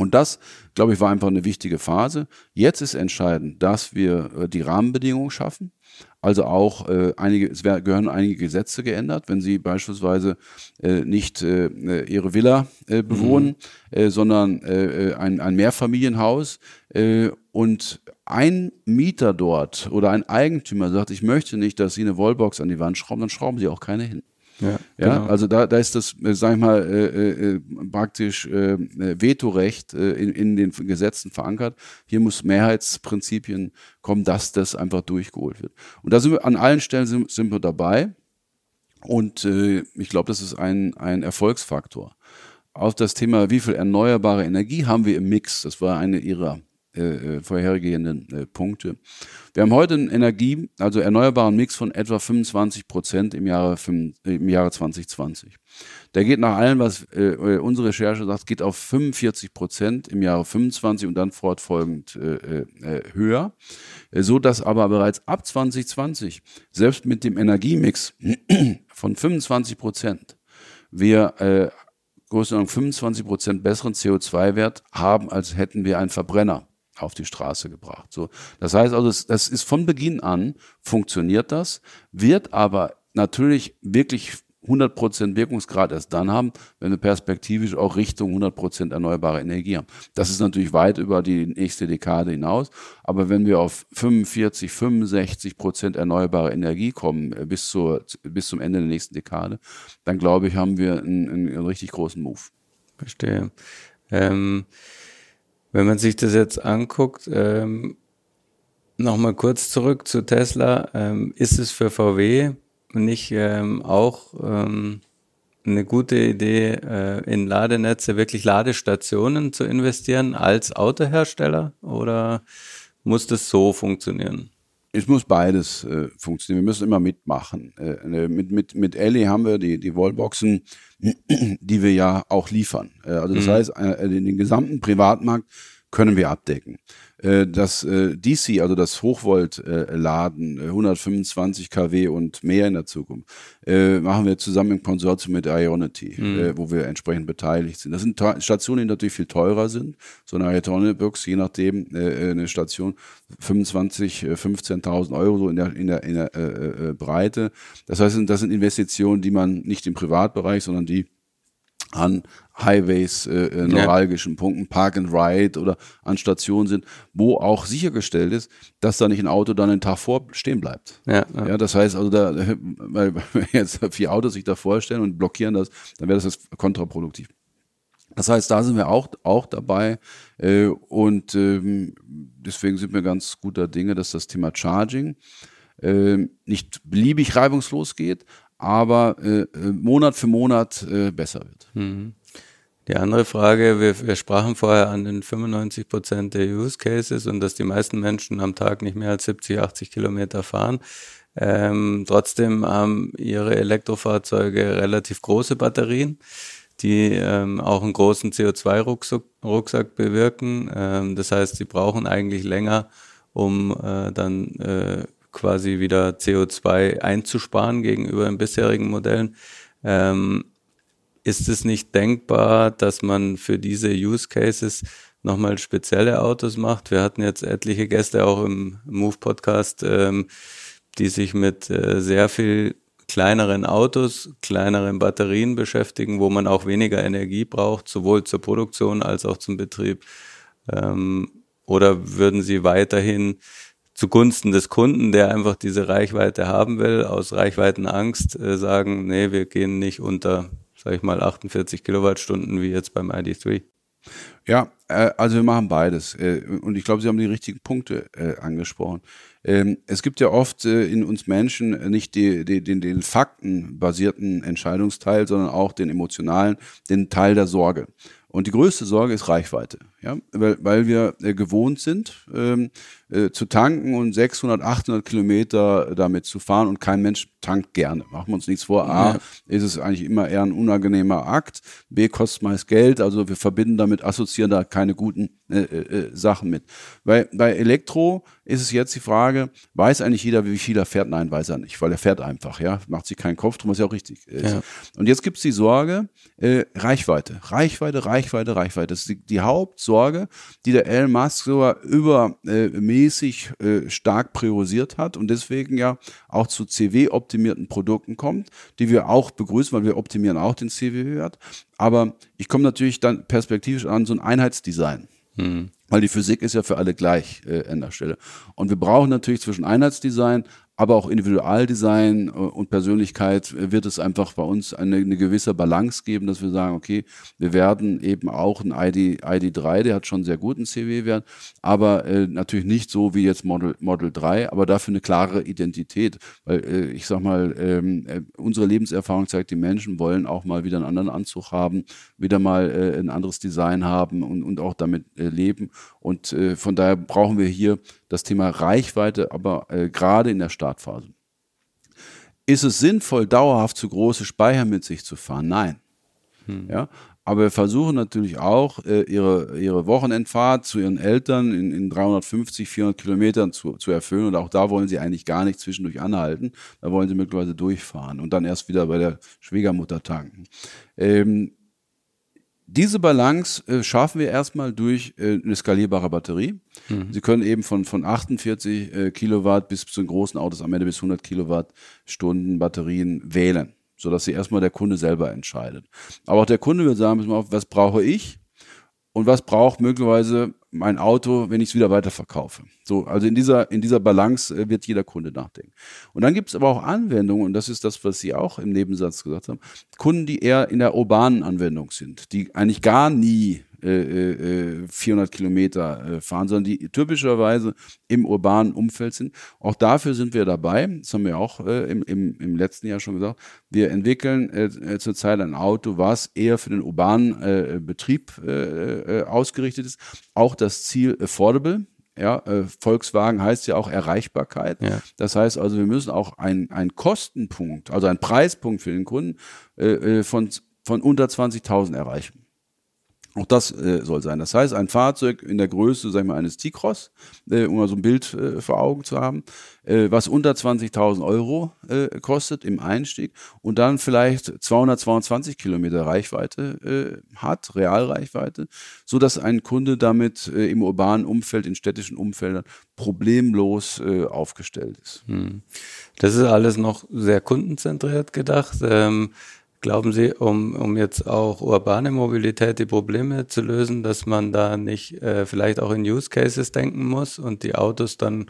Und das, glaube ich, war einfach eine wichtige Phase. Jetzt ist entscheidend, dass wir äh, die Rahmenbedingungen schaffen. Also auch äh, einige, es wär, gehören einige Gesetze geändert, wenn Sie beispielsweise äh, nicht äh, äh Ihre Villa äh, bewohnen, mhm. äh, sondern äh, ein, ein Mehrfamilienhaus äh, und ein Mieter dort oder ein Eigentümer sagt, ich möchte nicht, dass Sie eine Wallbox an die Wand schrauben, dann schrauben Sie auch keine hin. Ja, ja genau. also da, da ist das, äh, sag ich mal, äh, äh, praktisch äh, Vetorecht äh, in, in den Gesetzen verankert. Hier muss Mehrheitsprinzipien kommen, dass das einfach durchgeholt wird. Und da sind wir an allen Stellen sind, sind wir dabei. Und äh, ich glaube, das ist ein, ein Erfolgsfaktor. Auf das Thema, wie viel erneuerbare Energie haben wir im Mix, das war eine ihrer äh, äh, vorhergehenden äh, Punkte. Wir haben heute einen Energie, also erneuerbaren Mix von etwa 25 Prozent im Jahre, im Jahre 2020. Der geht nach allem, was äh, unsere Recherche sagt, geht auf 45 Prozent im Jahre 25 und dann fortfolgend äh, äh, höher, so dass aber bereits ab 2020 selbst mit dem Energiemix von 25 Prozent wir äh, größtenteils 25 Prozent besseren CO2-Wert haben, als hätten wir einen Verbrenner auf die Straße gebracht. So, das heißt also, das ist von Beginn an funktioniert das, wird aber natürlich wirklich 100% Wirkungsgrad erst dann haben, wenn wir perspektivisch auch Richtung 100% erneuerbare Energie haben. Das ist natürlich weit über die nächste Dekade hinaus, aber wenn wir auf 45, 65% erneuerbare Energie kommen äh, bis, zur, bis zum Ende der nächsten Dekade, dann glaube ich, haben wir einen, einen richtig großen Move. Verstehe. Ähm wenn man sich das jetzt anguckt, ähm, nochmal kurz zurück zu Tesla, ähm, ist es für VW nicht ähm, auch ähm, eine gute Idee, äh, in Ladenetze wirklich Ladestationen zu investieren als Autohersteller oder muss das so funktionieren? Es muss beides äh, funktionieren. Wir müssen immer mitmachen. Äh, ne, mit, mit, mit Ellie haben wir die, die Wallboxen, die wir ja auch liefern. Äh, also das mhm. heißt, äh, den gesamten Privatmarkt können wir abdecken. Äh, das äh, DC, also das Hochvolt-Laden, äh, 125 kW und mehr in der Zukunft, machen wir zusammen im Konsortium mit Ionity, mhm. wo wir entsprechend beteiligt sind. Das sind Stationen, die natürlich viel teurer sind. So eine Ionity-Box, je nachdem, eine Station 25, 15.000 Euro so in der, in der, in der Breite. Das heißt, das sind Investitionen, die man nicht im Privatbereich, sondern die an Highways, äh, äh neuralgischen ja. Punkten, Park and Ride oder an Stationen sind, wo auch sichergestellt ist, dass da nicht ein Auto dann einen Tag vor stehen bleibt. Ja, ja. ja das heißt also, da, weil, wenn jetzt vier Autos sich da vorstellen und blockieren das, dann wäre das jetzt kontraproduktiv. Das heißt, da sind wir auch, auch dabei äh, und ähm, deswegen sind wir ganz guter Dinge, dass das Thema Charging äh, nicht beliebig reibungslos geht, aber äh, äh, Monat für Monat äh, besser wird. Mhm. Die andere Frage, wir, wir, sprachen vorher an den 95 Prozent der Use Cases und dass die meisten Menschen am Tag nicht mehr als 70, 80 Kilometer fahren. Ähm, trotzdem haben ihre Elektrofahrzeuge relativ große Batterien, die ähm, auch einen großen CO2-Rucksack bewirken. Ähm, das heißt, sie brauchen eigentlich länger, um äh, dann äh, quasi wieder CO2 einzusparen gegenüber den bisherigen Modellen. Ähm, ist es nicht denkbar, dass man für diese Use Cases nochmal spezielle Autos macht? Wir hatten jetzt etliche Gäste auch im Move Podcast, ähm, die sich mit äh, sehr viel kleineren Autos, kleineren Batterien beschäftigen, wo man auch weniger Energie braucht, sowohl zur Produktion als auch zum Betrieb. Ähm, oder würden Sie weiterhin zugunsten des Kunden, der einfach diese Reichweite haben will, aus Reichweitenangst äh, sagen, nee, wir gehen nicht unter, sag ich mal, 48 Kilowattstunden wie jetzt beim ID3. Ja, äh, also wir machen beides. Äh, und ich glaube, Sie haben die richtigen Punkte äh, angesprochen. Ähm, es gibt ja oft äh, in uns Menschen nicht die, die, den, den faktenbasierten Entscheidungsteil, sondern auch den emotionalen, den Teil der Sorge. Und die größte Sorge ist Reichweite, ja, weil, weil wir äh, gewohnt sind, ähm, äh, zu tanken und 600, 800 Kilometer damit zu fahren und kein Mensch tankt gerne. Machen wir uns nichts vor. A, ja. ist es eigentlich immer eher ein unangenehmer Akt. B, kostet meist Geld. Also wir verbinden damit, assoziieren da keine guten äh, äh, Sachen mit. Weil bei Elektro ist es jetzt die Frage, weiß eigentlich jeder, wie viel er fährt? Nein, weiß er nicht, weil er fährt einfach, ja, macht sich keinen Kopf drum, was ja auch richtig ist. Ja. Und jetzt gibt es die Sorge, äh, Reichweite, Reichweite, Reichweite, Reichweite. Das ist die, die Hauptsorge, die der Elon Musk sogar übermäßig äh, stark priorisiert hat und deswegen ja auch zu CW-optimierten Produkten kommt, die wir auch begrüßen, weil wir optimieren auch den CW-Wert. Aber ich komme natürlich dann perspektivisch an so ein Einheitsdesign. Mhm. Weil die Physik ist ja für alle gleich äh, an der Stelle. Und wir brauchen natürlich zwischen Einheitsdesign, aber auch Individualdesign äh, und Persönlichkeit äh, wird es einfach bei uns eine, eine, gewisse Balance geben, dass wir sagen, okay, wir werden eben auch ein ID, ID3, der hat schon sehr guten CW-Wert, aber äh, natürlich nicht so wie jetzt Model, Model 3, aber dafür eine klare Identität. Weil äh, ich sag mal, ähm, äh, unsere Lebenserfahrung zeigt, die Menschen wollen auch mal wieder einen anderen Anzug haben, wieder mal äh, ein anderes Design haben und, und auch damit leben. Und von daher brauchen wir hier das Thema Reichweite, aber gerade in der Stadt Startphase. Ist es sinnvoll, dauerhaft zu große Speicher mit sich zu fahren? Nein. Hm. Ja, aber wir versuchen natürlich auch, äh, ihre, ihre Wochenendfahrt zu ihren Eltern in, in 350, 400 Kilometern zu, zu erfüllen. Und auch da wollen sie eigentlich gar nicht zwischendurch anhalten. Da wollen sie möglicherweise durchfahren und dann erst wieder bei der Schwiegermutter tanken. Ähm, diese Balance äh, schaffen wir erstmal durch äh, eine skalierbare Batterie. Mhm. Sie können eben von, von 48 äh, Kilowatt bis zu den großen Autos am Ende bis 100 Kilowattstunden Batterien wählen, sodass sie erstmal der Kunde selber entscheidet. Aber auch der Kunde wird sagen, was brauche ich und was braucht möglicherweise mein Auto, wenn ich es wieder weiterverkaufe. So, also in dieser, in dieser Balance äh, wird jeder Kunde nachdenken. Und dann gibt es aber auch Anwendungen, und das ist das, was Sie auch im Nebensatz gesagt haben, Kunden, die eher in der urbanen Anwendung sind, die eigentlich gar nie 400 äh, äh, Kilometer äh, fahren, sondern die typischerweise im urbanen Umfeld sind. Auch dafür sind wir dabei. Das haben wir auch im, im, im letzten Jahr schon gesagt. Wir entwickeln zurzeit ein Auto, was eher für den urbanen Betrieb ausgerichtet ist. Auch das Ziel affordable. Ja, äh, Volkswagen heißt ja auch Erreichbarkeit. Ja. Das heißt also, wir müssen auch einen Kostenpunkt, also einen Preispunkt für den Kunden äh, von, von unter 20.000 erreichen. Auch das äh, soll sein. Das heißt, ein Fahrzeug in der Größe, sagen wir, eines T-Cross, äh, um mal so ein Bild äh, vor Augen zu haben, äh, was unter 20.000 Euro äh, kostet im Einstieg und dann vielleicht 222 Kilometer Reichweite äh, hat, Realreichweite, so dass ein Kunde damit im urbanen Umfeld, in städtischen Umfeldern problemlos aufgestellt ist. Hm. Das ist alles noch sehr kundenzentriert gedacht. Ähm Glauben Sie, um, um jetzt auch urbane Mobilität die Probleme zu lösen, dass man da nicht äh, vielleicht auch in Use Cases denken muss und die Autos dann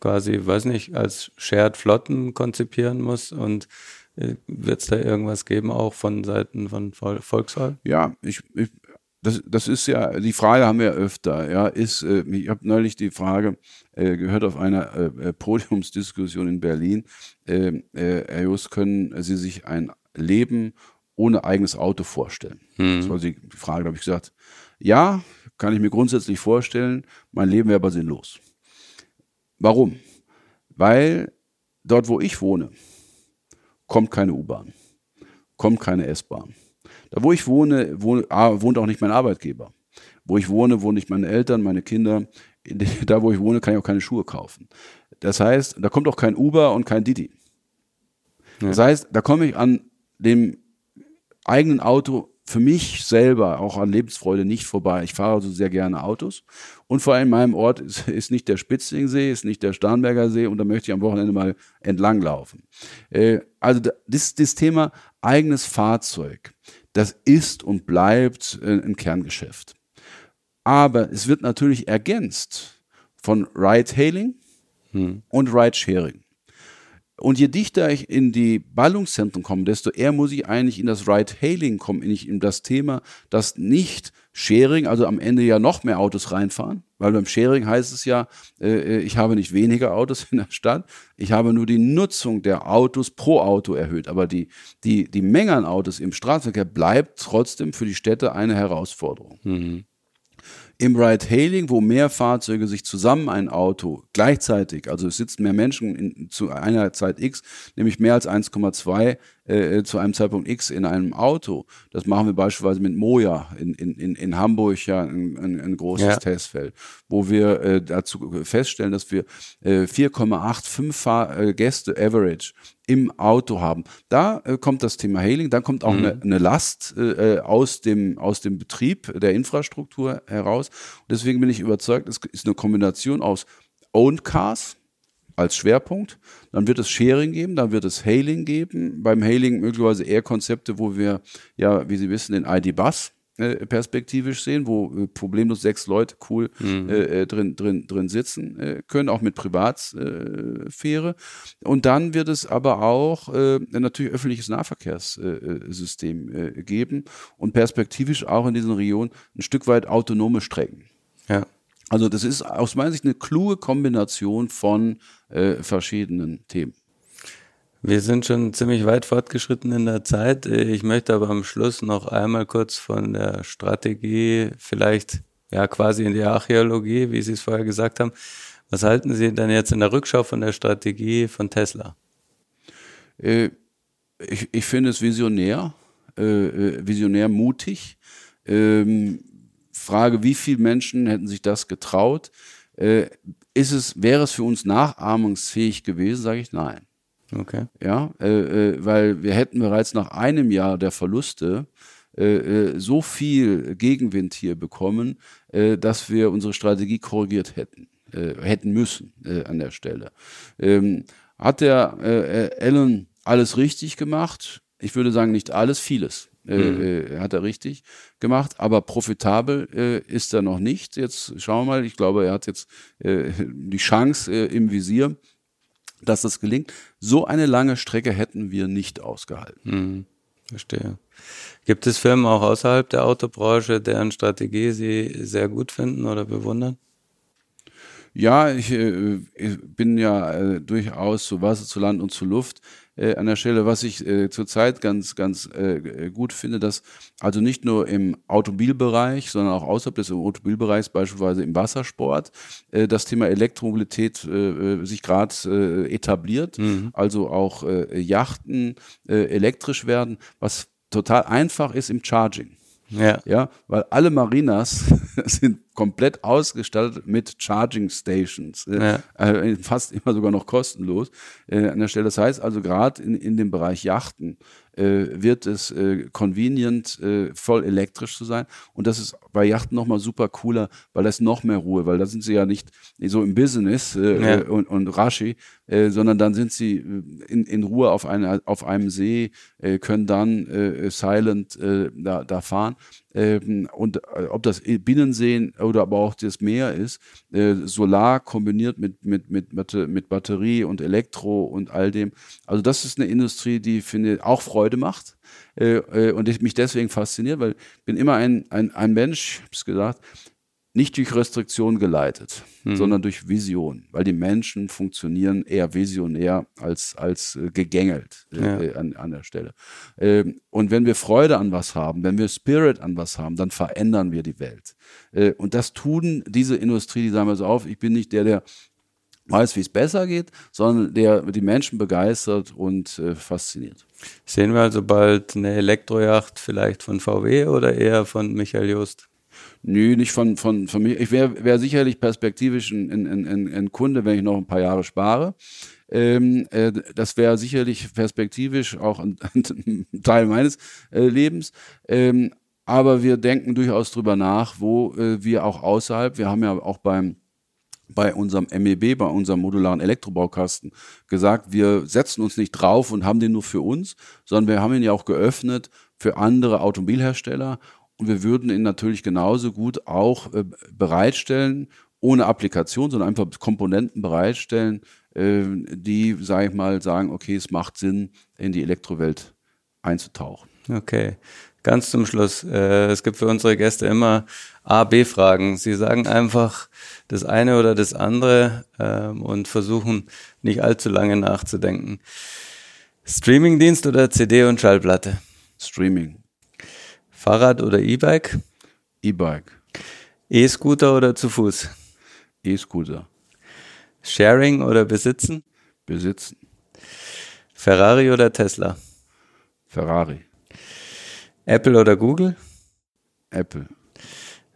quasi, weiß nicht, als Shared Flotten konzipieren muss und äh, wird es da irgendwas geben, auch von Seiten von Vol Volkswagen? Ja, ich, ich das, das ist ja, die Frage haben wir öfter, ja, ist, äh, ich habe neulich die Frage äh, gehört auf einer äh, Podiumsdiskussion in Berlin, äh, äh, Herr Just, können Sie sich ein Leben ohne eigenes Auto vorstellen? Hm. Das war die Frage, da habe ich gesagt, ja, kann ich mir grundsätzlich vorstellen, mein Leben wäre aber sinnlos. Warum? Weil dort, wo ich wohne, kommt keine U-Bahn, kommt keine S-Bahn. Da, wo ich wohne, wohne wohnt auch nicht mein Arbeitgeber. Wo ich wohne, wohnen nicht meine Eltern, meine Kinder. Da, wo ich wohne, kann ich auch keine Schuhe kaufen. Das heißt, da kommt auch kein Uber und kein Didi. Das heißt, da komme ich an dem eigenen Auto für mich selber auch an Lebensfreude nicht vorbei. Ich fahre also sehr gerne Autos. Und vor allem in meinem Ort ist, ist nicht der Spitzingsee, ist nicht der Starnberger See und da möchte ich am Wochenende mal entlanglaufen. Äh, also das, das Thema eigenes Fahrzeug, das ist und bleibt äh, ein Kerngeschäft. Aber es wird natürlich ergänzt von Ride-Hailing hm. und Ride-Sharing. Und je dichter ich in die Ballungszentren komme, desto eher muss ich eigentlich in das Ride-Hailing kommen, in das Thema, dass nicht Sharing, also am Ende ja noch mehr Autos reinfahren, weil beim Sharing heißt es ja, äh, ich habe nicht weniger Autos in der Stadt, ich habe nur die Nutzung der Autos pro Auto erhöht. Aber die, die, die Menge an Autos im Straßenverkehr bleibt trotzdem für die Städte eine Herausforderung. Mhm. Im Ride-Hailing, wo mehr Fahrzeuge sich zusammen ein Auto gleichzeitig, also es sitzen mehr Menschen in, zu einer Zeit X, nämlich mehr als 1,2 äh, zu einem Zeitpunkt X in einem Auto. Das machen wir beispielsweise mit Moja in, in, in Hamburg ja ein, ein, ein großes ja. Testfeld, wo wir äh, dazu feststellen, dass wir äh, 4,85 äh, Gäste Average im Auto haben. Da äh, kommt das Thema Hailing, dann kommt auch mhm. eine, eine, Last äh, aus, dem, aus dem Betrieb der Infrastruktur heraus. Und deswegen bin ich überzeugt, es ist eine Kombination aus Owned Cars, als Schwerpunkt. Dann wird es Sharing geben, dann wird es Hailing geben. Beim Hailing möglicherweise eher Konzepte, wo wir ja, wie Sie wissen, den ID-Bus äh, perspektivisch sehen, wo äh, problemlos sechs Leute cool mhm. äh, äh drin, drin, drin sitzen äh, können, auch mit Privatsphäre. Und dann wird es aber auch natürlich öffentliches Nahverkehrssystem geben und perspektivisch auch in diesen Regionen ein Stück weit autonome Strecken. Ja. Also das ist aus meiner Sicht eine kluge Kombination von äh, verschiedenen Themen. Wir sind schon ziemlich weit fortgeschritten in der Zeit. Ich möchte aber am Schluss noch einmal kurz von der Strategie, vielleicht ja quasi in die Archäologie, wie Sie es vorher gesagt haben. Was halten Sie denn jetzt in der Rückschau von der Strategie von Tesla? Äh, ich, ich finde es visionär, äh, äh visionär mutig. Ähm, Frage, wie viele Menschen hätten sich das getraut? Äh, ist es, wäre es für uns nachahmungsfähig gewesen? Sage ich nein. Okay. Ja, äh, äh, weil wir hätten bereits nach einem Jahr der Verluste äh, äh so viel Gegenwind hier bekommen, äh, dass wir unsere Strategie korrigiert hätten, hätten müssen an der Stelle. Ähm, hat der Alan alles richtig gemacht? Ich würde sagen, nicht alles, vieles. Äh, mhm. äh, hat er richtig gemacht, aber profitabel äh, ist er noch nicht. Jetzt schauen wir mal, ich glaube, er hat jetzt äh, die Chance äh, im Visier, dass das gelingt. So eine lange Strecke hätten wir nicht ausgehalten. Mhm. Verstehe. Gibt es Firmen auch außerhalb der Autobranche, deren Strategie Sie sehr gut finden oder bewundern? Ja, ich, äh, ich bin ja durchaus zu Wasser, zu Land und zu Luft äh, an der Stelle, was ich äh, zurzeit ganz, ganz äh, gut finde, dass also nicht nur im Automobilbereich, sondern auch außerhalb des Automobilbereichs, beispielsweise im Wassersport, äh, das Thema Elektromobilität äh, äh sich gerade äh, etabliert, mhm. also auch äh, Yachten äh, elektrisch werden, was total einfach ist im Charging. Ja. ja, weil alle Marinas sind komplett ausgestattet mit Charging Stations. Äh, Ja. äh, fast immer sogar noch kostenlos äh, an der Stelle. Das heißt also gerade in, in dem Bereich Yachten wird es äh, convenient, äh, voll elektrisch zu sein. Und das ist bei Yachten nochmal super cooler, weil da ist noch mehr Ruhe, weil da sind sie ja nicht so im Business äh, Ja. äh, und, und Rashi, äh, sondern dann sind sie äh, in, in Ruhe auf, einer, auf einem See, äh, können dann äh, silent äh, da, da fahren. Ähm, und äh, ob das Binnenseen oder aber auch das Meer ist, äh, Solar kombiniert mit, mit, mit, mit Batterie und Elektro und all dem. Also das ist eine Industrie, die finde auch Freude macht äh, äh, und ich mich deswegen fasziniert, weil ich bin immer ein, ein, ein Mensch, ich habe es gesagt, nicht durch Restriktion geleitet, sondern durch Vision, weil die Menschen funktionieren eher visionär als, als äh, gegängelt äh, Ja. äh, an, an der Stelle. Ähm, und wenn wir Freude an was haben, wenn wir Spirit an was haben, dann verändern wir die Welt. Äh, und das tun diese Industrie, die sagen wir so auf, ich bin nicht der, der weiß, wie es besser geht, sondern der die Menschen begeistert und äh, fasziniert. Sehen wir also bald eine Elektrojacht vielleicht von VW oder eher von Michael Just? Nö, nicht von, von, von mir. Ich wäre wär sicherlich perspektivisch ein, ein, ein, ein Kunde, wenn ich noch ein paar Jahre spare. Ähm, äh, das wäre sicherlich perspektivisch auch ein, ein Teil meines äh, Lebens. Ähm, aber wir denken durchaus drüber nach, wo äh, wir auch außerhalb, wir haben ja auch beim bei unserem MEB, bei unserem modularen Elektrobaukasten gesagt, wir setzen uns nicht drauf und haben den nur für uns, sondern wir haben ihn ja auch geöffnet für andere Automobilhersteller und wir würden ihn natürlich genauso gut auch äh, bereitstellen, ohne Applikation, sondern einfach Komponenten bereitstellen, äh, die, sage ich mal, sagen, okay, es macht Sinn, in die Elektrowelt einzutauchen. Okay. Ganz zum Schluss. Äh, es gibt für unsere Gäste immer A-B-Fragen. Sie sagen einfach das eine oder das andere ähm, und versuchen nicht allzu lange nachzudenken. Streamingdienst oder CD und Schallplatte? Streaming, Fahrrad oder E-Bike? E-Bike, E-Scooter oder zu Fuß? E-Scooter, Sharing oder besitzen? besitzen, Ferrari oder Tesla? Ferrari, Apple oder Google? Apple,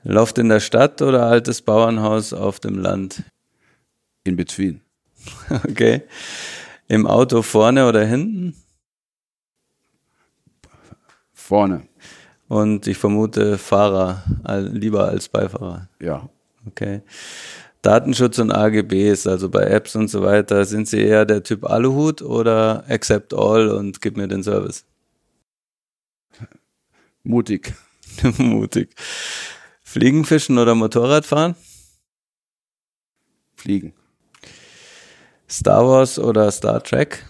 Loft in der Stadt oder altes Bauernhaus auf dem Land? in between, Okay. Im Auto vorne oder hinten? vorne, Und ich vermute Fahrer lieber als Beifahrer. ja, Okay. Datenschutz und AGBs, also bei Apps und so weiter, sind Sie eher der Typ Aluhut oder Accept All und gib mir den Service? mutig, Mutig. Fliegen, Fischen oder Motorradfahren? fliegen, Star Wars oder Star Trek?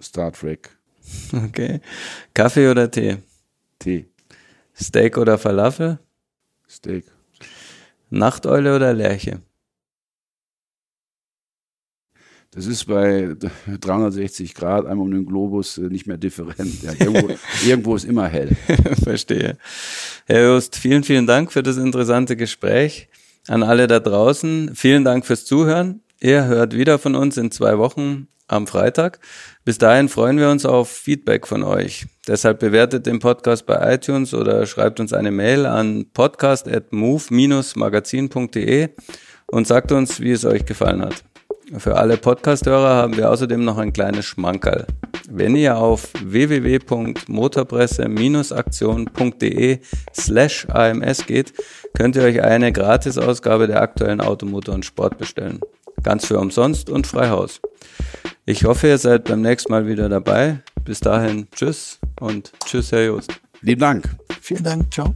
Star Trek, Okay. Kaffee oder Tee? Tee, Steak oder Falafel? Steak, Nachteule oder Lerche? Das ist bei 360 Grad einmal um den Globus äh, nicht mehr different. Ja, irgendwo, irgendwo ist immer hell. Verstehe. Herr Just, vielen, vielen Dank für das interessante Gespräch. An alle da draußen, vielen Dank fürs Zuhören. Ihr hört wieder von uns in zwei Wochen am Freitag. Bis dahin freuen wir uns auf Feedback von euch. Deshalb bewertet den Podcast bei iTunes oder schreibt uns eine Mail an podcast.move-magazin.de und sagt uns, wie es euch gefallen hat. Für alle Podcast-Hörer haben wir außerdem noch ein kleines Schmankerl. Wenn ihr auf www.motorpresse-aktion.de slash AMS geht, könnt ihr euch eine Gratisausgabe der aktuellen Automotor und Sport bestellen. Ganz für umsonst und frei Haus. Ich hoffe, ihr seid beim nächsten Mal wieder dabei. Bis dahin, tschüss und tschüss, Herr Jost. Lieben Dank. Vielen Dank. Ciao.